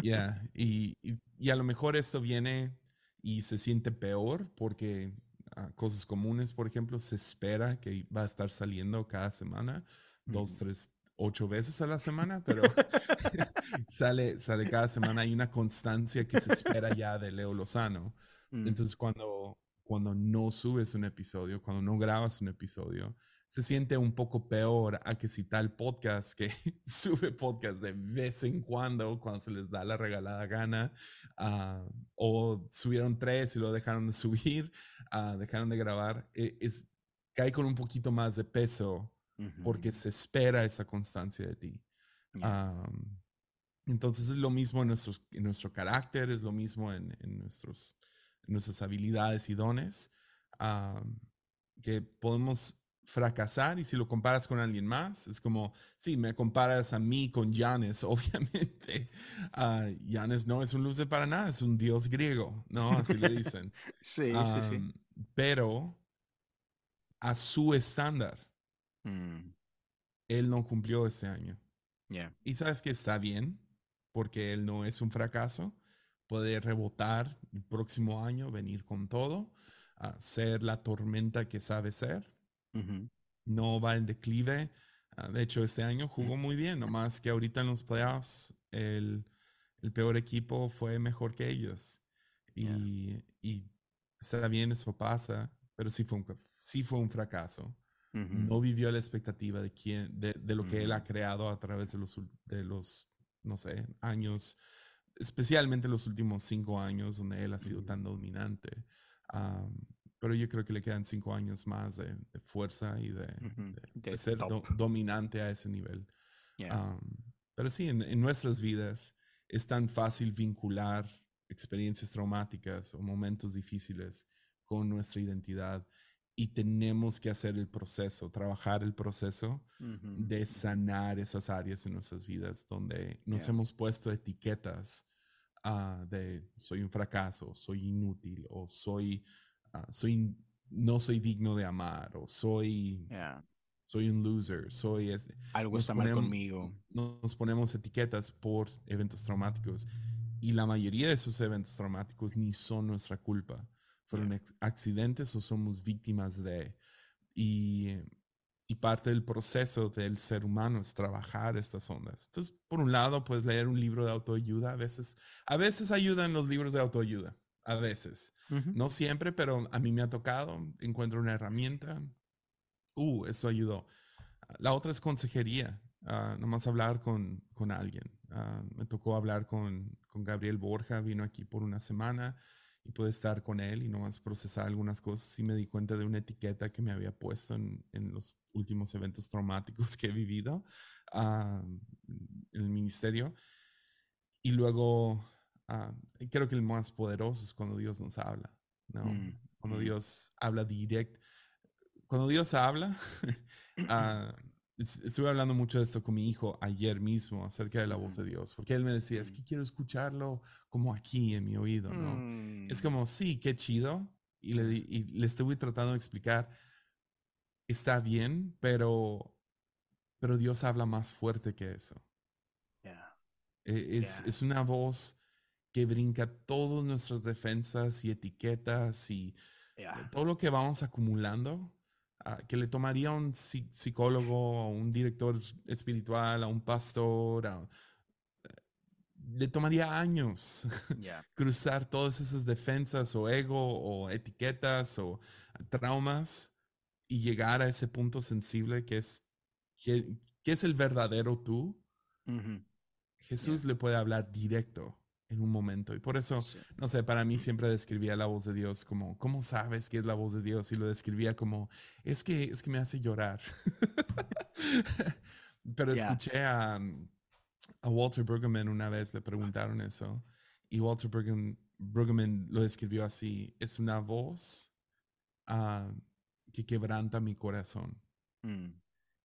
Ya, y, y, a lo mejor esto viene y se siente peor porque ah, cosas comunes, por ejemplo, se espera que va a estar saliendo cada semana, dos, tres, ocho veces a la semana, pero sale, sale cada semana. Hay una constancia que se espera ya de Leo Lozano, Mm. Entonces, cuando, cuando no subes un episodio, cuando no grabas un episodio, se siente un poco peor a que si tal podcast que sube podcast de vez en cuando, cuando se les da la regalada gana, ah, o subieron tres y lo dejaron de subir, uh, dejaron de grabar, e, es, cae con un poquito más de peso porque se espera esa constancia de ti. entonces es lo mismo en, nuestros, en nuestro carácter, es lo mismo en, en nuestros, nuestras habilidades y dones, que podemos fracasar y si lo comparas con alguien más, es como, si me comparas a mí con Janes, obviamente, uh, no es un luce para nada, es un dios griego, ¿no? Así le dicen. sí, sí, sí. Pero a su estándar, mm. él no cumplió ese año. Y sabes que está bien, porque él no es un fracaso, puede rebotar el próximo año, venir con todo, ser la tormenta que sabe ser no va en declive. Ah, de hecho, este año jugó muy bien, nomás que ahorita en los playoffs el, el peor equipo fue mejor que ellos. Y, y, está bien, eso pasa, pero sí fue un, sí fue un fracaso. No vivió la expectativa de, quién, de, de lo que él ha creado a través de los, de los, no sé, años, especialmente los últimos cinco años donde él ha sido tan dominante pero yo creo que le quedan cinco años más de, fuerza y de, ser dominante a ese nivel. pero sí, en, nuestras vidas es tan fácil vincular experiencias traumáticas o momentos difíciles con nuestra identidad y tenemos que hacer el proceso, trabajar el proceso de sanar esas áreas en nuestras vidas donde nos hemos puesto etiquetas ah, de soy un fracaso, soy inútil o soy Ah, soy, no soy digno de amar o soy, soy un loser, soy... Algo está mal conmigo. Nos ponemos etiquetas por eventos traumáticos y la mayoría de esos eventos traumáticos ni son nuestra culpa. Fueron accidentes o somos víctimas de... Y, y parte del proceso del ser humano es trabajar estas ondas. Entonces, por un lado, puedes leer un libro de autoayuda. A veces, a veces ayudan los libros de autoayuda a veces. No siempre, pero a mí me ha tocado. Encuentro una herramienta. Uh, eso ayudó. La otra es consejería. Uh, nomás hablar con, con alguien. Ah, me tocó hablar con, con, Gabriel Borja, vino aquí por una semana y pude estar con él y nomás procesar algunas cosas y me di cuenta de una etiqueta que me había puesto en, en los últimos eventos traumáticos que he vivido en el ministerio. Y luego Ah, creo que el más poderoso es cuando Dios nos habla, ¿no? Mm, cuando mm. Dios habla directo. Cuando Dios habla, uh, estuve hablando mucho de esto con mi hijo ayer mismo acerca de la voz de Dios, porque él me decía, es que quiero escucharlo como aquí en mi oído, ¿no? Es mm. como, sí, qué chido. Y le, y le estuve tratando de explicar, está bien, pero, pero Dios habla más fuerte que eso. E, es, es, una voz que brinca todas nuestras defensas y etiquetas y todo lo que vamos acumulando, ah, que le tomaría a un psicólogo, a un director espiritual, a un pastor, eh, le tomaría años cruzar todas esas defensas o ego o etiquetas o traumas y llegar a ese punto sensible que es, que, es el verdadero tú. Jesús le puede hablar directo en un momento. Y por eso, no sé, para mí siempre describía la voz de Dios como, ¿cómo sabes que es la voz de Dios? Y lo describía como, es que, es que me hace llorar. Pero escuché a, a, Walter Brueggemann una vez, le preguntaron eso, y Walter Brueggemann, lo describió así, es una voz ah, que quebranta mi corazón. Mm.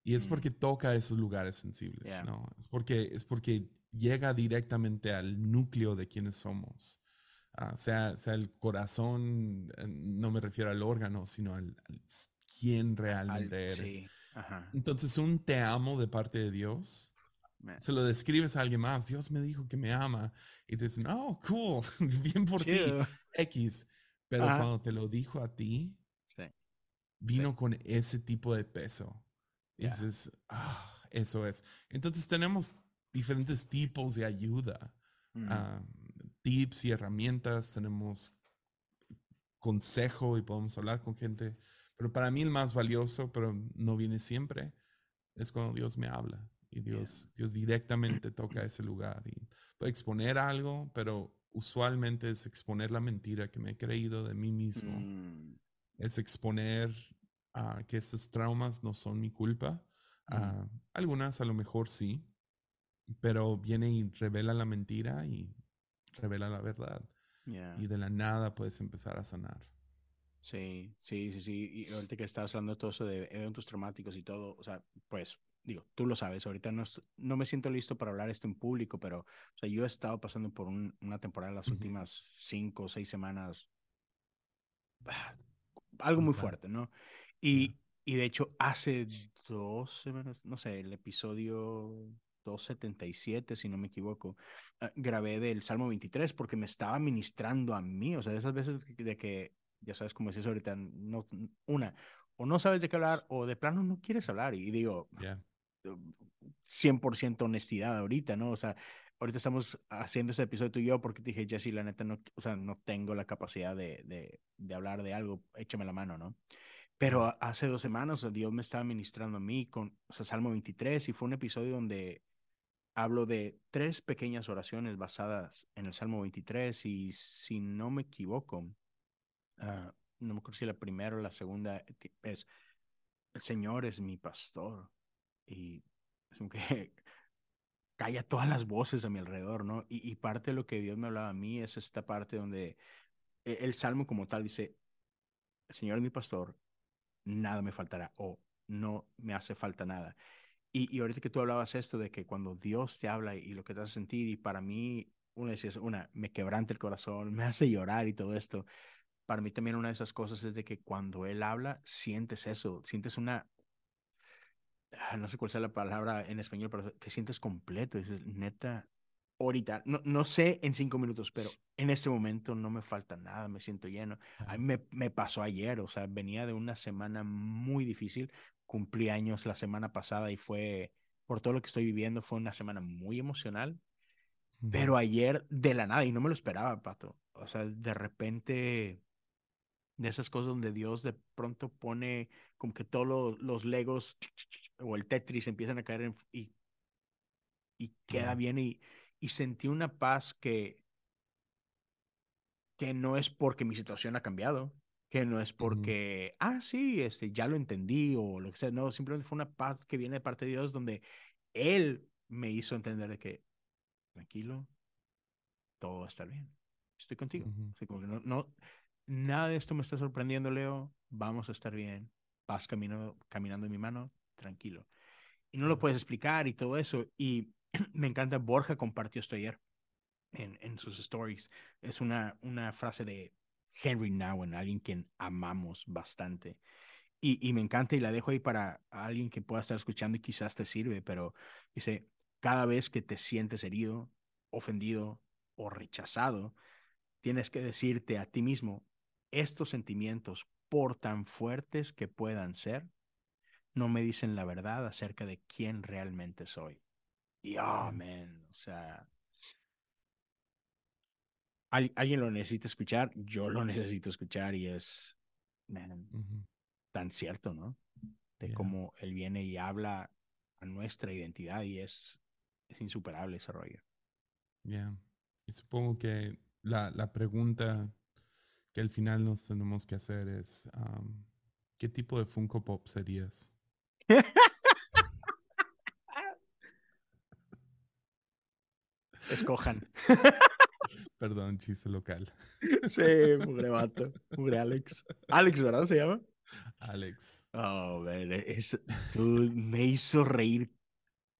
Y es mm. porque toca esos lugares sensibles, ¿no? Es porque, es porque llega directamente al núcleo de quienes somos. Ah, sea, sea el corazón, eh, no me refiero al órgano, sino al, quién realmente eres. Entonces, un te amo de parte de Dios, se lo describes a alguien más, Dios me dijo que me ama, y te dicen, oh, cool, bien por ti, X. Pero cuando te lo dijo a ti, vino con ese tipo de peso. dices, ah, eso es. Entonces tenemos diferentes tipos de ayuda, tips y herramientas, tenemos consejo y podemos hablar con gente. Pero para mí el más valioso, pero no viene siempre, es cuando Dios me habla y Dios, Dios directamente toca ese lugar y puede exponer algo, pero usualmente es exponer la mentira que me he creído de mí mismo. Mm. Es exponer a que estos traumas no son mi culpa. Uh, algunas a lo mejor sí, pero viene y revela la mentira y revela la verdad. Y de la nada puedes empezar a sanar. Sí, sí, sí, sí. Y ahorita que estás hablando de todo eso de eventos traumáticos y todo, o sea, pues digo, tú lo sabes, ahorita no, no me siento listo para hablar esto en público, pero, o sea, yo he estado pasando por una temporada las últimas cinco o seis semanas, algo muy fuerte, ¿no? Y, y de hecho, hace dos semanas, no sé, el episodio 277, si no me equivoco, ah, grabé del Salmo 23 porque me estaba ministrando a mí, o sea, de esas veces de que, ya sabes cómo es eso ahorita, no, una, o no sabes de qué hablar o de plano no quieres hablar y digo, 100% honestidad ahorita, ¿no? O sea, ahorita estamos haciendo ese episodio tú y yo porque te dije, Jesse, la neta, no, o sea, no tengo la capacidad de, de, de hablar de algo, échame la mano, ¿no? Pero hace dos semanas Dios me estaba ministrando a mí con o sea, Salmo 23 y fue un episodio donde hablo de tres pequeñas oraciones basadas en el Salmo 23 y si no me equivoco, ah, no me acuerdo si la primera o la segunda es, el Señor es mi pastor y es como que calla todas las voces a mi alrededor, ¿no? Y, y parte de lo que Dios me hablaba a mí es esta parte donde e, el Salmo como tal dice, el Señor es mi pastor, nada me faltará o no me hace falta nada. Y, y, ahorita que tú hablabas esto de que cuando Dios te habla y lo que te hace sentir, y para mí, una es una, me quebranta el corazón, me hace llorar y todo esto. Para mí también una de esas cosas es de que cuando Él habla, sientes eso, sientes una, ah, no sé cuál sea la palabra en español, pero te sientes completo, dices, neta, ahorita, no, no sé en cinco minutos, pero en este momento no me falta nada, me siento lleno. A mí me, me pasó ayer, o sea, venía de una semana muy difícil, cumplí años la semana pasada y fue, por todo lo que estoy viviendo, fue una semana muy emocional. Pero ayer, de la nada, y no me lo esperaba, Pato. O sea, de repente, de esas cosas donde Dios de pronto pone como que todos los, Legos o el Tetris empiezan a caer y, y queda bien. Y, y sentí una paz que, que no es porque mi situación ha cambiado, que no es porque, ah, sí, este, ya lo entendí o lo que sea, no, simplemente fue una paz que viene de parte de Dios donde Él me hizo entender de que, tranquilo, todo va a estar bien, estoy contigo. no, no, nada de esto me está sorprendiendo, Leo, vamos a estar bien, vas camino, caminando en mi mano, tranquilo. Y no lo puedes explicar y todo eso. Y me encanta, Borja compartió esto ayer en, en sus stories. Es una, una frase de Henry Nowen, alguien que amamos bastante. Y, y, me encanta y la dejo ahí para alguien que pueda estar escuchando y quizás te sirve, pero dice, cada vez que te sientes herido, ofendido o rechazado, tienes que decirte a ti mismo, estos sentimientos, por tan fuertes que puedan ser, no me dicen la verdad acerca de quién realmente soy. Y, oh, o sea, alguien lo necesita escuchar, yo lo necesito escuchar y es tan cierto, ¿no? De cómo él viene y habla a nuestra identidad y es, es insuperable ese rollo. Ya. Y supongo que la, la, pregunta que al final nos tenemos que hacer es, ¿qué tipo de Funko Pop serías? Escojan. Perdón, chiste local. Sí, pobre vato. Pobre Alex. Alex, ¿verdad se llama? Alex. Oh, man. Es, tú me hizo reír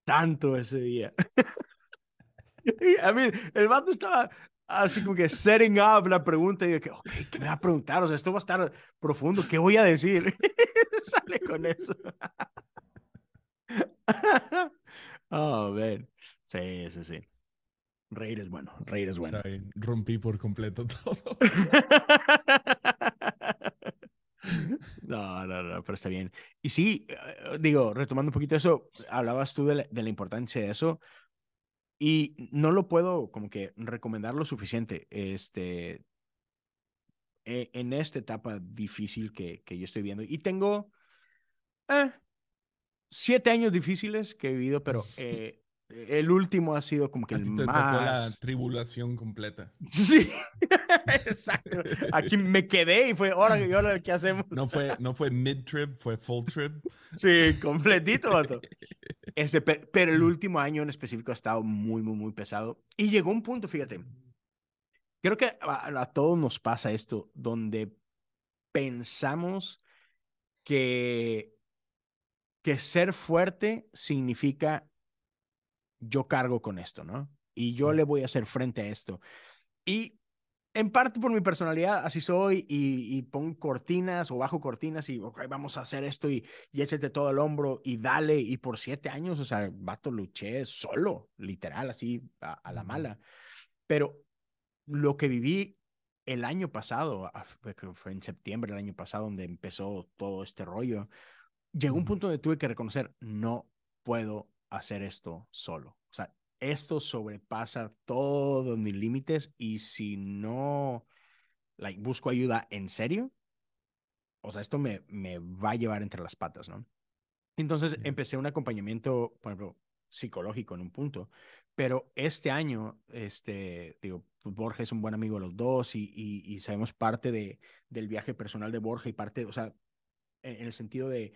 tanto ese día. A mí, el vato estaba así como que setting up la pregunta y yo que, ok, ¿qué me va a preguntar? O sea, esto va a estar profundo, ¿qué voy a decir? Sale con eso. oh, man. Sí, sí, sí. Reír es bueno, reír es bueno. rompí por completo todo. no, no, no, pero está bien. Y sí, eh, digo, retomando un poquito eso, hablabas tú de la, importancia de eso y no lo puedo como que recomendar lo suficiente. Este, eh, en esta etapa difícil que, que yo estoy viendo. Y tengo eh, siete años difíciles que he vivido, pero eh, el último ha sido como que el más... la tribulación completa. Sí, exacto. Aquí me quedé y fue, ahora, ahora ¿qué hacemos? No fue, no fue mid-trip, fue full trip. Sí, completito, vato. Este, pero el último año en específico ha estado muy, muy, muy pesado. Y llegó un punto, fíjate, creo que a todos nos pasa esto, donde pensamos que, que ser fuerte significa yo cargo con esto, ¿no? Y yo le voy a hacer frente a esto. Y en parte por mi personalidad, así soy, y, pongo cortinas o bajo cortinas y, ok, vamos a hacer esto y, y échate todo el hombro y dale. Y por siete años, o sea, vato, luché solo, literal, así a, la mala. Pero lo que viví el año pasado, fue en septiembre del año pasado donde empezó todo este rollo, llegó un punto donde tuve que reconocer, no puedo hacer esto solo. O sea, esto sobrepasa todos mis límites y si no like, busco ayuda en serio, o sea, esto me, me va a llevar entre las patas, ¿no? Entonces empecé un acompañamiento, por ejemplo, psicológico en un punto, pero este año, este, digo, pues, Borja es un buen amigo de los dos y, y, y sabemos parte de, del viaje personal de Borja y parte, o sea, en el sentido de e,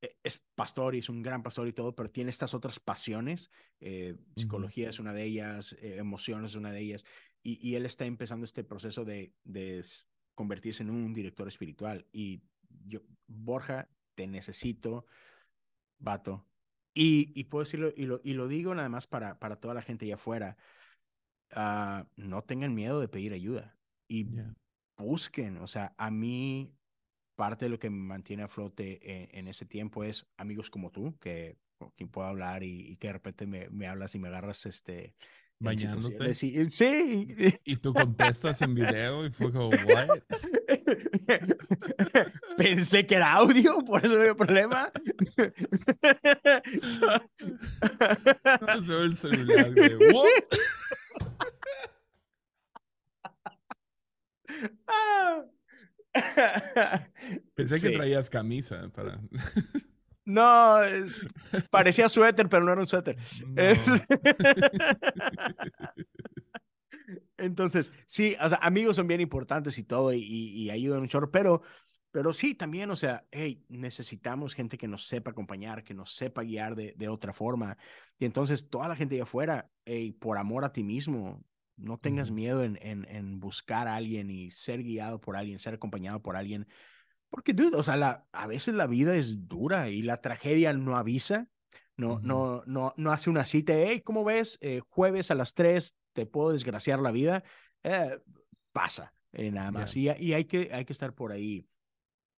es pastor y es un gran pastor y todo, pero tiene estas otras pasiones. Eh, psicología es una de ellas, eh, emociones es una de ellas. Y, y, él está empezando este proceso de, de convertirse en un director espiritual. Y yo, Borja, te necesito, vato. Y, y puedo decirlo, y lo, y lo digo nada más para, para toda la gente allá afuera. Uh, no tengan miedo de pedir ayuda y busquen. O sea, a mí parte de lo que me mantiene a flote en, ese tiempo es amigos como tú, que con quien puedo hablar y, que de repente me, me, hablas y me agarras este bañándote. Sí, sí. Y tú contestas en video y fue como, ¿what? Pensé que era audio, por eso no había problema. no, el celular de, ¿what? ah. Pensé que traías camisa para. No, parecía suéter, pero no era un suéter. Entonces, sí, o sea, amigos son bien importantes y todo, y, ayudan un chorro, pero, pero sí, también, o sea, hey, necesitamos gente que nos sepa acompañar, que nos sepa guiar de, de otra forma. Y entonces, toda la gente de afuera, hey, por amor a ti mismo, no tengas miedo en, en, en, buscar a alguien y ser guiado por alguien, ser acompañado por alguien. Porque, dude, o sea, la, a veces la vida es dura y la tragedia no avisa, no, no, no, no hace una cita, hey, ¿cómo ves? Eh, jueves a las 3 te puedo desgraciar la vida. Eh, pasa, eh, nada más. Y, y, hay, que, hay que estar por ahí,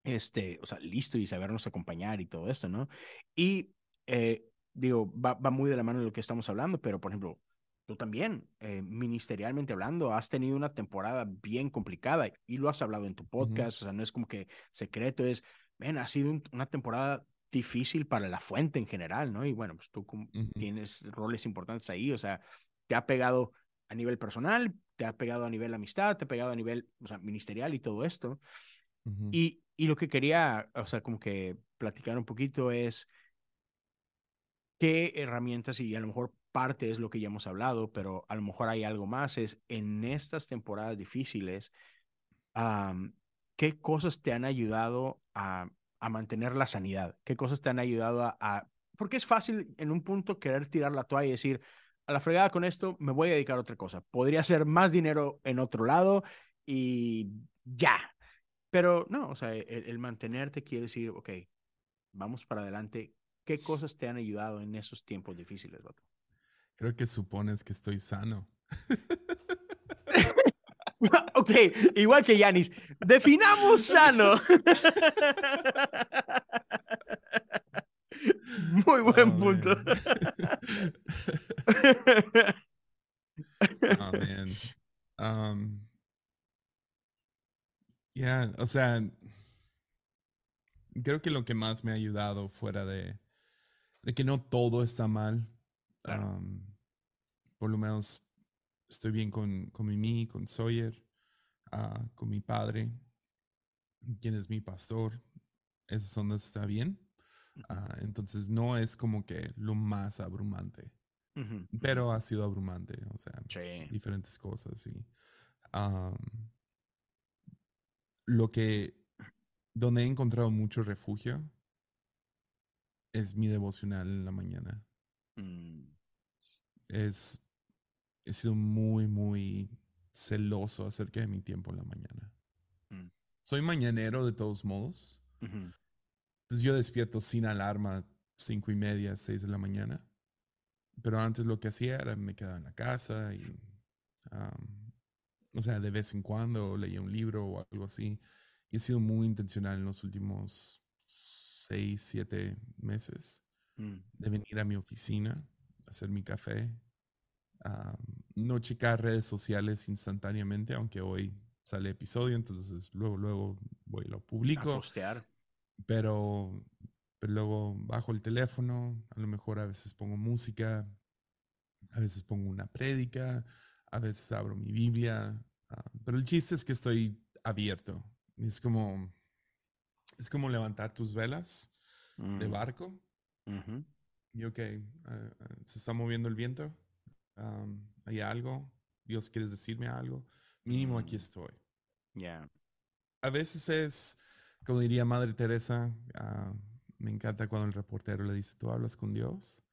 este, o sea, listo y sabernos acompañar y todo esto, ¿no? Y, digo, va, va muy de la mano de lo que estamos hablando, pero, por ejemplo, tú también, eh, ministerialmente hablando, has tenido una temporada bien complicada y lo has hablado en tu podcast, o sea, no es como que secreto, es, ven, ha sido una temporada difícil para la fuente en general, ¿no? Y bueno, pues tú tienes roles importantes ahí, o sea, te ha pegado a nivel personal, te ha pegado a nivel amistad, te ha pegado a nivel, o sea, ministerial y todo esto. y, y lo que quería, o sea, como que platicar un poquito es qué herramientas y a lo mejor parte es lo que ya hemos hablado, pero a lo mejor hay algo más, es en estas temporadas difíciles, ¿qué cosas te han ayudado a, mantener la sanidad? ¿Qué cosas te han ayudado a, Porque es fácil en un punto querer tirar la toalla y decir, a la fregada con esto, me voy a dedicar a otra cosa. Podría hacer más dinero en otro lado y ya. Pero no, o sea, el, mantenerte quiere decir, ok, vamos para adelante. ¿Qué cosas te han ayudado en esos tiempos difíciles, doctor? Creo que supones que estoy sano. ok, igual que Yanis. Definamos sano. Muy buen oh, punto. oh, man. Um, yeah, o sea, creo que lo que más me ha ayudado fuera de, de que no todo está mal. Um, por lo menos estoy bien con, con Mimi, con Sawyer, ah, con mi padre. quién es mi pastor, esas ondas está bien. Ah, entonces no es como que lo más abrumante, pero ha sido abrumante, o sea, diferentes cosas y lo que donde he encontrado mucho refugio es mi devocional en la mañana. Mm. Es he sido muy muy celoso acerca de mi tiempo en la mañana. Mm. Soy mañanero de todos modos. Entonces yo despierto sin alarma, cinco y media, seis de la mañana. Pero antes lo que hacía era me quedaba en la casa y, o sea, de vez en cuando leía un libro o algo así. Y he sido muy intencional en los últimos seis, siete meses mm. de venir a mi oficina, hacer mi café, no checar redes sociales instantáneamente, aunque hoy sale episodio, entonces luego, luego voy y lo publico. postear. Pero, pero luego bajo el teléfono, a lo mejor a veces pongo música, a veces pongo una prédica, a veces abro mi Biblia, ah, pero el chiste es que estoy abierto. Es como, es como levantar tus velas de mm. barco. Y ok, ah, ah, se está moviendo el viento, hay algo, Dios quieres decirme algo, mínimo aquí mm. estoy. Ya. A veces es, como diría Madre Teresa, me encanta cuando el reportero le dice, ¿tú hablas con Dios?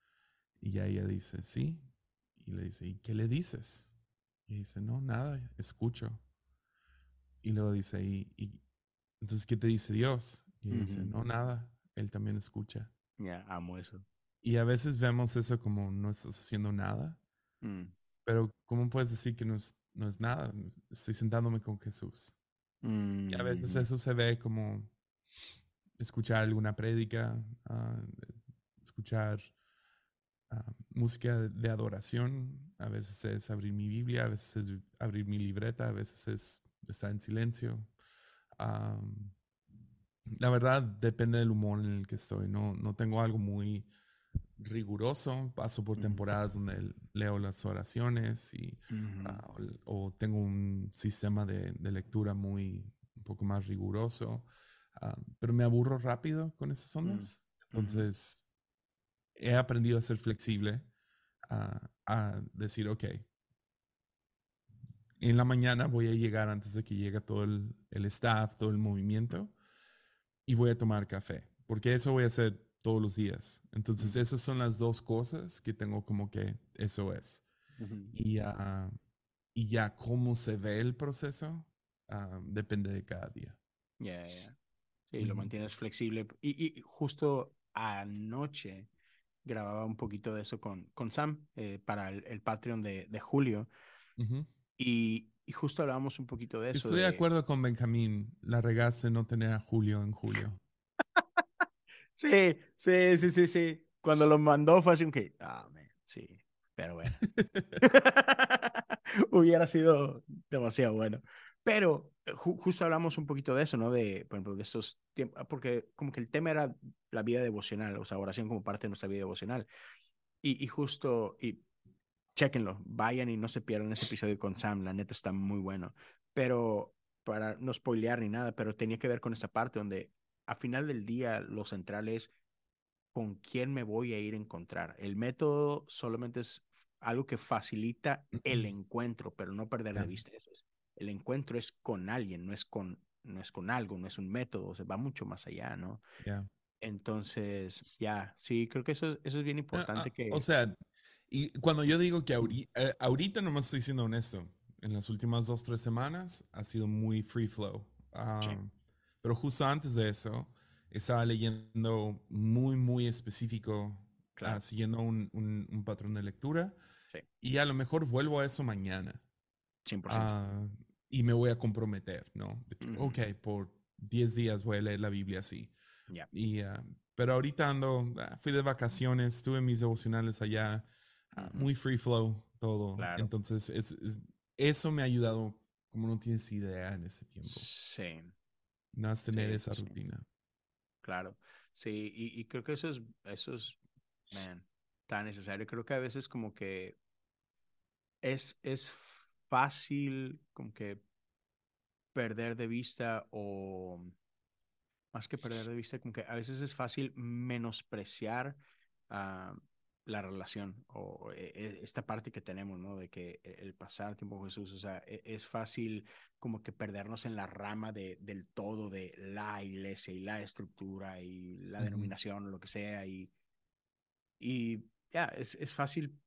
Y ya ella dice, sí. Y le dice, ¿y qué le dices? Y dice, no, nada, escucho. Y luego dice, ¿y, entonces qué te dice Dios? Y dice, no, nada, Él también escucha. Ya, amo eso. Y a veces vemos eso como no estás haciendo nada. Mm. Pero ¿cómo puedes decir que no es, no es nada? Estoy sentándome con Jesús. Y a veces mm. eso se ve como escuchar alguna prédica, ah, escuchar Ah, música de adoración, a veces es abrir mi Biblia, a veces es abrir mi libreta, a veces es estar en silencio. la verdad depende del humor en el que estoy, no, no tengo algo muy riguroso, paso por temporadas donde leo las oraciones y, ah, o, tengo un sistema de, lectura muy un poco más riguroso, ah, pero me aburro rápido con esas mm, ondas. Entonces, he aprendido a ser flexible, a decir, ok, en la mañana voy a llegar antes de que llegue todo el, staff, todo el movimiento, y voy a tomar café, porque eso voy a hacer todos los días. Entonces, esas son las dos cosas que tengo como que eso es. y, y ya cómo se ve el proceso depende de cada día. Ya, ya. Sí, lo mantienes flexible. Y, y, justo anoche grababa un poquito de eso con, con Sam eh, para el, Patreon de, de Julio. y, y, justo hablábamos un poquito de eso. Estoy de, acuerdo con Benjamín. La regaste no tener a Julio en Julio. Sí, sí, sí, sí, sí. Cuando lo mandó fue así un que, ah, sí, pero bueno. Hubiera sido demasiado bueno. Pero eh, justo hablamos un poquito de eso, ¿no? De, por ejemplo, de estos tiempos, porque como que el tema era la vida devocional, o sea, oración como parte de nuestra vida devocional. Y, y justo, y chequenlo, vayan y no se pierdan ese episodio con Sam, la neta está muy bueno. Pero para no spoilear ni nada, pero tenía que ver con esta parte donde a final del día lo central es con quién me voy a ir a encontrar. El método solamente es algo que facilita el encuentro, pero no perder de vista eso. Es el encuentro es con alguien, no es con, no es con algo, no es un método, o sea, va mucho más allá, ¿no? Entonces, ya, sí, creo que eso, eso es bien ah, importante. Ah, que... O sea, y cuando yo digo que ahorita, eh, ahorita nomás estoy siendo honesto, en las últimas dos, tres semanas ha sido muy free flow. Pero justo antes de eso, estaba leyendo muy, muy específico, ah, siguiendo un, un, patrón de lectura. Y a lo mejor vuelvo a eso mañana. 100% y me voy a comprometer, ¿no? Ok, por 10 días voy a leer la Biblia así. Y, ah, pero ahorita ando, ah, fui de vacaciones, tuve mis devocionales allá, ah, muy free flow todo. Entonces, es, eso me ha ayudado, como no tienes idea en ese tiempo. Sí. No has tener esa rutina. Claro, sí, y, y, creo que eso es, eso es, man, tan necesario. Creo que a veces como que es, es fácil como que perder de vista o más que perder de vista, como que a veces es fácil menospreciar uh, la relación o e, e, esta parte que tenemos, ¿no? De que e, el pasar tiempo con Jesús, o sea, es fácil como que perdernos en la rama de, del todo de la iglesia y la estructura y la denominación o lo que sea y, y ya, es, es fácil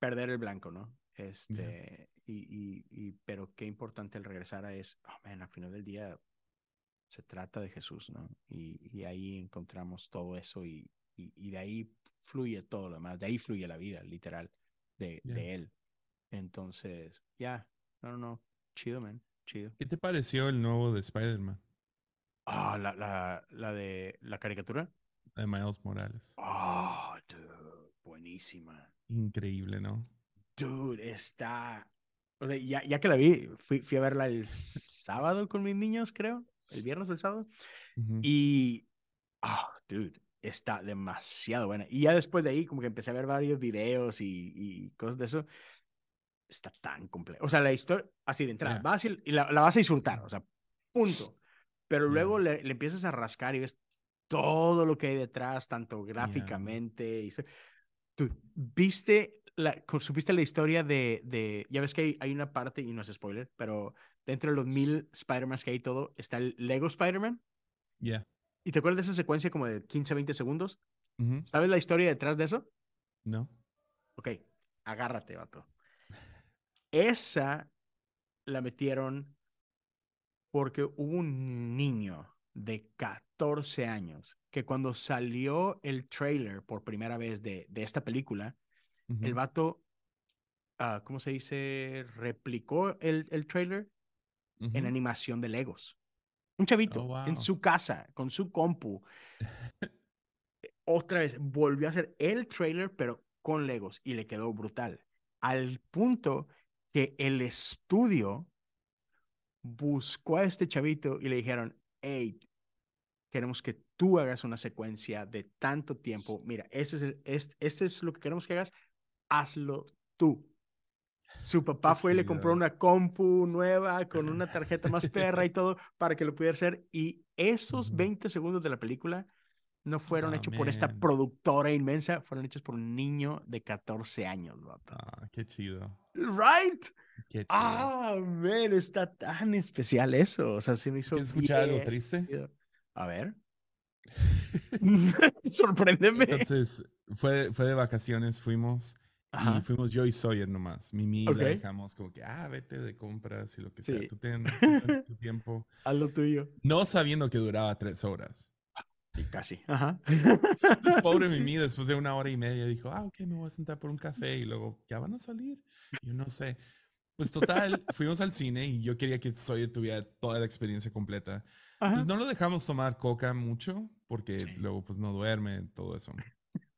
perder el blanco, ¿no? Este, y, y, y, pero qué importante el regresar a es, oh, man, al final del día se trata de Jesús, ¿no? Y, y ahí encontramos todo eso y, y, de ahí fluye todo lo demás, de ahí fluye la vida, literal, de, de él. Entonces, ya, no, no, no, chido, man, chido. ¿Qué te pareció el nuevo de Spider-Man? Ah, la, la, la de la caricatura. De Miles Morales. Ah, oh, dude, buenísima. Increíble, ¿no? Dude, está. O sea, ya, ya que la vi, fui, fui a verla el sábado con mis niños, creo. El viernes o el sábado. Y. Ah, dude, está demasiado buena. Y ya después de ahí, como que empecé a ver varios videos y, y cosas de eso. Está tan complejo. O sea, la historia, así de entrada, vas y, la, la, vas a disfrutar, o sea, punto. Pero luego le, le, empiezas a rascar y ves todo lo que hay detrás, tanto gráficamente. Y, tú viste, la, supiste la historia de, de ya ves que hay, hay, una parte, y no es spoiler, pero dentro de los mil Spider-Man que hay todo, está el Lego Spider-Man. Yeah. ¿Y te acuerdas de esa secuencia como de 15, 20 segundos? ¿Sabes la historia detrás de eso? No. Ok, agárrate, vato. Esa la metieron porque hubo un niño de 14 años que cuando salió el trailer por primera vez de, de esta película, el vato, uh, ¿cómo se dice? Replicó el, el trailer en animación de Legos. Un chavito oh, en su casa, con su compu. Otra vez volvió a hacer el trailer, pero con Legos y le quedó brutal. Al punto que el estudio buscó a este chavito y le dijeron, hey, queremos que tú hagas una secuencia de tanto tiempo. Mira, este es, el, este es lo que queremos que hagas, hazlo tú. Su papá fue y le compró una compu nueva con una tarjeta más perra y todo para que lo pudiera hacer. Y esos 20 segundos de la película no fueron hechos por esta productora inmensa, fueron hechos por un niño de 14 años. Ah, qué chido. Right. Qué chido. Ah, man, está tan especial eso. O sea, se me hizo. ¿Quieres escuchar algo triste? A ver. Sorpréndeme. Entonces, fue, fue de vacaciones, fuimos y fuimos yo y Sawyer nomás. Mimi la dejamos como que, ah, vete de compras y lo que sea. Tú tienes tu tiempo. Haz lo tuyo. No sabiendo que duraba tres horas. Y casi. Ajá. Entonces, pobre Mimi, después de una hora y media, dijo, ah, ok, me voy a sentar por un café. Y luego, ¿ya van a salir? yo no sé. Pues total, fuimos al cine y yo quería que Sawyer tuviera toda la experiencia completa. Entonces no lo dejamos tomar coca mucho porque luego pues no duerme, todo eso.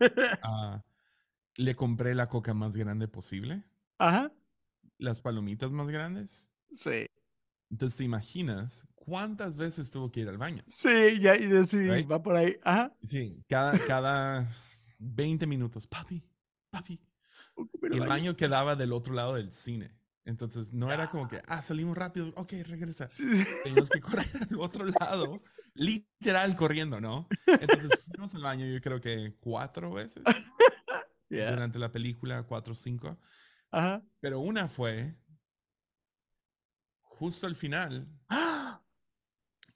Ah le compré la coca más grande posible. Ajá. Las palomitas más grandes. Sí. Entonces, ¿te imaginas cuántas veces tuvo que ir al baño? Sí, ya, y sí, va por ahí. Ajá. Sí, cada, cada 20 minutos. Papi, papi. El baño quedaba del otro lado del cine. Entonces, no era como que, ah, salimos rápido, ok, regresa. Teníamos que correr al otro lado, literal corriendo, ¿no? Entonces, fuimos al baño yo creo que cuatro veces durante la película 4 o 5. Pero una fue justo al final,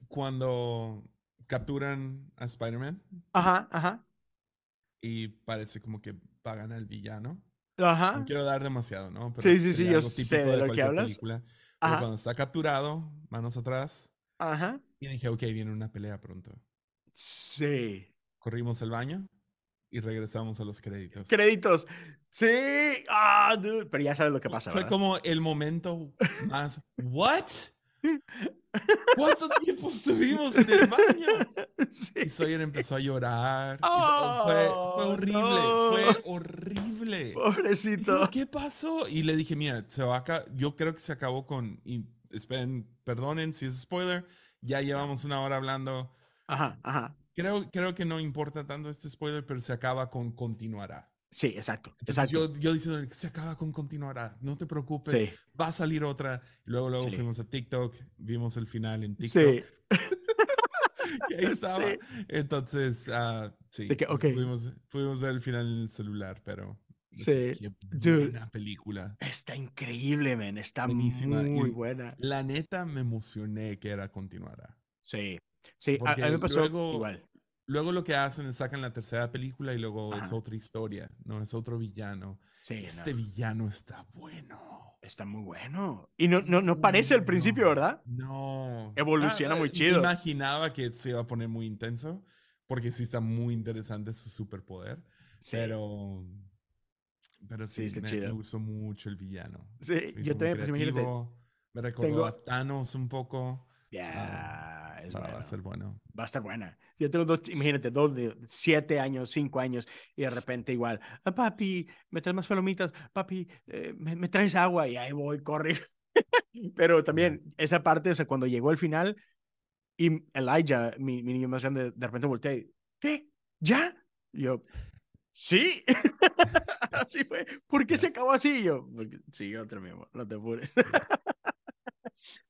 cuando capturan a Spider-Man. Ajá, ajá. Y parece como que pagan al villano. Ajá. No quiero dar demasiado, ¿no? sí, sí, sí, yo sé de, lo que hablas. Película. Pero cuando está capturado, manos atrás. Ajá. Y dije, ok, viene una pelea pronto. Sí. Corrimos al baño y regresamos a los créditos. Créditos. Sí. Ah, Pero ya sabes lo que pasa. Fue como el momento más. ¿What? ¿Cuánto tiempo estuvimos en el baño? Y Sawyer empezó a llorar. fue, oh, horrible. Fue horrible. Pobrecito. ¿Qué pasó? Y le dije, mira, se va acá. Yo creo que se acabó con. Y esperen, perdonen si es spoiler. Ya llevamos una hora hablando. Ajá, ajá. Creo, creo que no importa tanto este spoiler, pero se acaba con continuará. Sí, exacto. exacto. Yo, yo diciendo, se acaba con continuará, no te preocupes, va a salir otra. Luego, luego fuimos a TikTok, vimos el final en TikTok. Sí. ahí estaba. Entonces, uh, sí, fuimos, fuimos, a ver el final en el celular, pero Sí. Qué buena película. Está increíble, man. Está muy buena. La neta me emocioné que era continuará. Sí. Sí, a, mí me pasó luego, igual. Luego lo que hacen es sacan la tercera película y luego es otra historia, no es otro villano. Sí, este villano está bueno. Está muy bueno. Y no, no, no parece al principio, ¿verdad? No. Evoluciona ah, muy chido. imaginaba que se iba a poner muy intenso, porque sí está muy interesante su superpoder. Pero pero sí, me, me, gustó mucho el villano. Sí, yo también, pues imagínate. Me recordó a Thanos un poco. Ya, es va, a ser bueno. Va a estar buena. Yo tengo dos, imagínate, dos de siete años, cinco años, y de repente igual, ah, papi, me traes más palomitas, papi, eh, me, traes agua, y ahí voy, corre. Pero también esa parte, o sea, cuando llegó el final, y Elijah, mi, mi niño más grande, de repente voltea y, ¿qué? ¿Ya? Y yo, sí. así fue. ¿Por qué se acabó así? yo, porque sí, otro mismo, no te apures.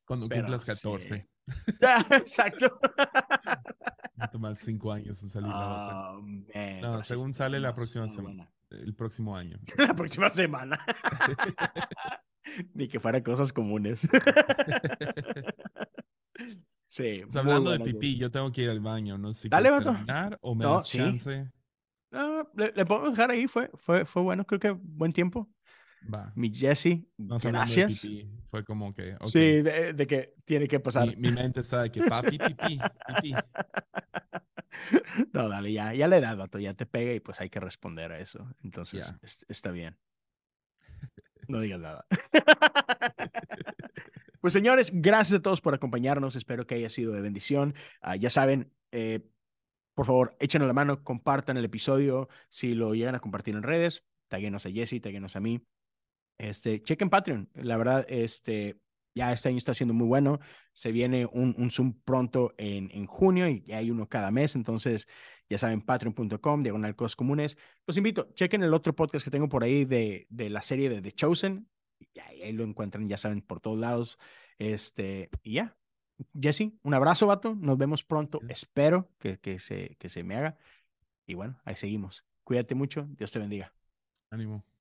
Cuando cumplas 14. exacto. Va a tomar 5 años en salir la otra. Oh, no, según sale la próxima semana. El próximo año. la próxima semana. Ni que fuera cosas comunes. sí. Pues hablando de pipí, yo tengo que ir al baño. No sé si Dale, terminar o me no, das chance. No, le, le, podemos dejar ahí, fue, fue, fue bueno, creo que buen tiempo. Va. Mi Jesse, gracias. Fue como que. Sí, de, que tiene que pasar. Mi, mente está de que papi, pipí, pipí. No, dale, ya, ya le he dado, ya te pega y pues hay que responder a eso. Entonces, está bien. No digas nada. pues señores, gracias a todos por acompañarnos. Espero que haya sido de bendición. Ah, ya saben, eh, por favor, échenos la mano, compartan el episodio. Si lo llegan a compartir en redes, taguenos a Jesse, taguenos a mí. Este, chequen Patreon. La verdad, este, ya este año está siendo muy bueno. Se viene un, un Zoom pronto en, en junio y hay uno cada mes. Entonces, ya saben, patreon.com, diagonal cosas comunes. Los invito, chequen el otro podcast que tengo por ahí de, de la serie de The Chosen. Y ahí lo encuentran, ya saben, por todos lados. Este, y ya, Jesse, un abrazo, vato. Nos vemos pronto. Espero que, que, se, que se me haga. Y bueno, ahí seguimos. Cuídate mucho. Dios te bendiga. Ánimo.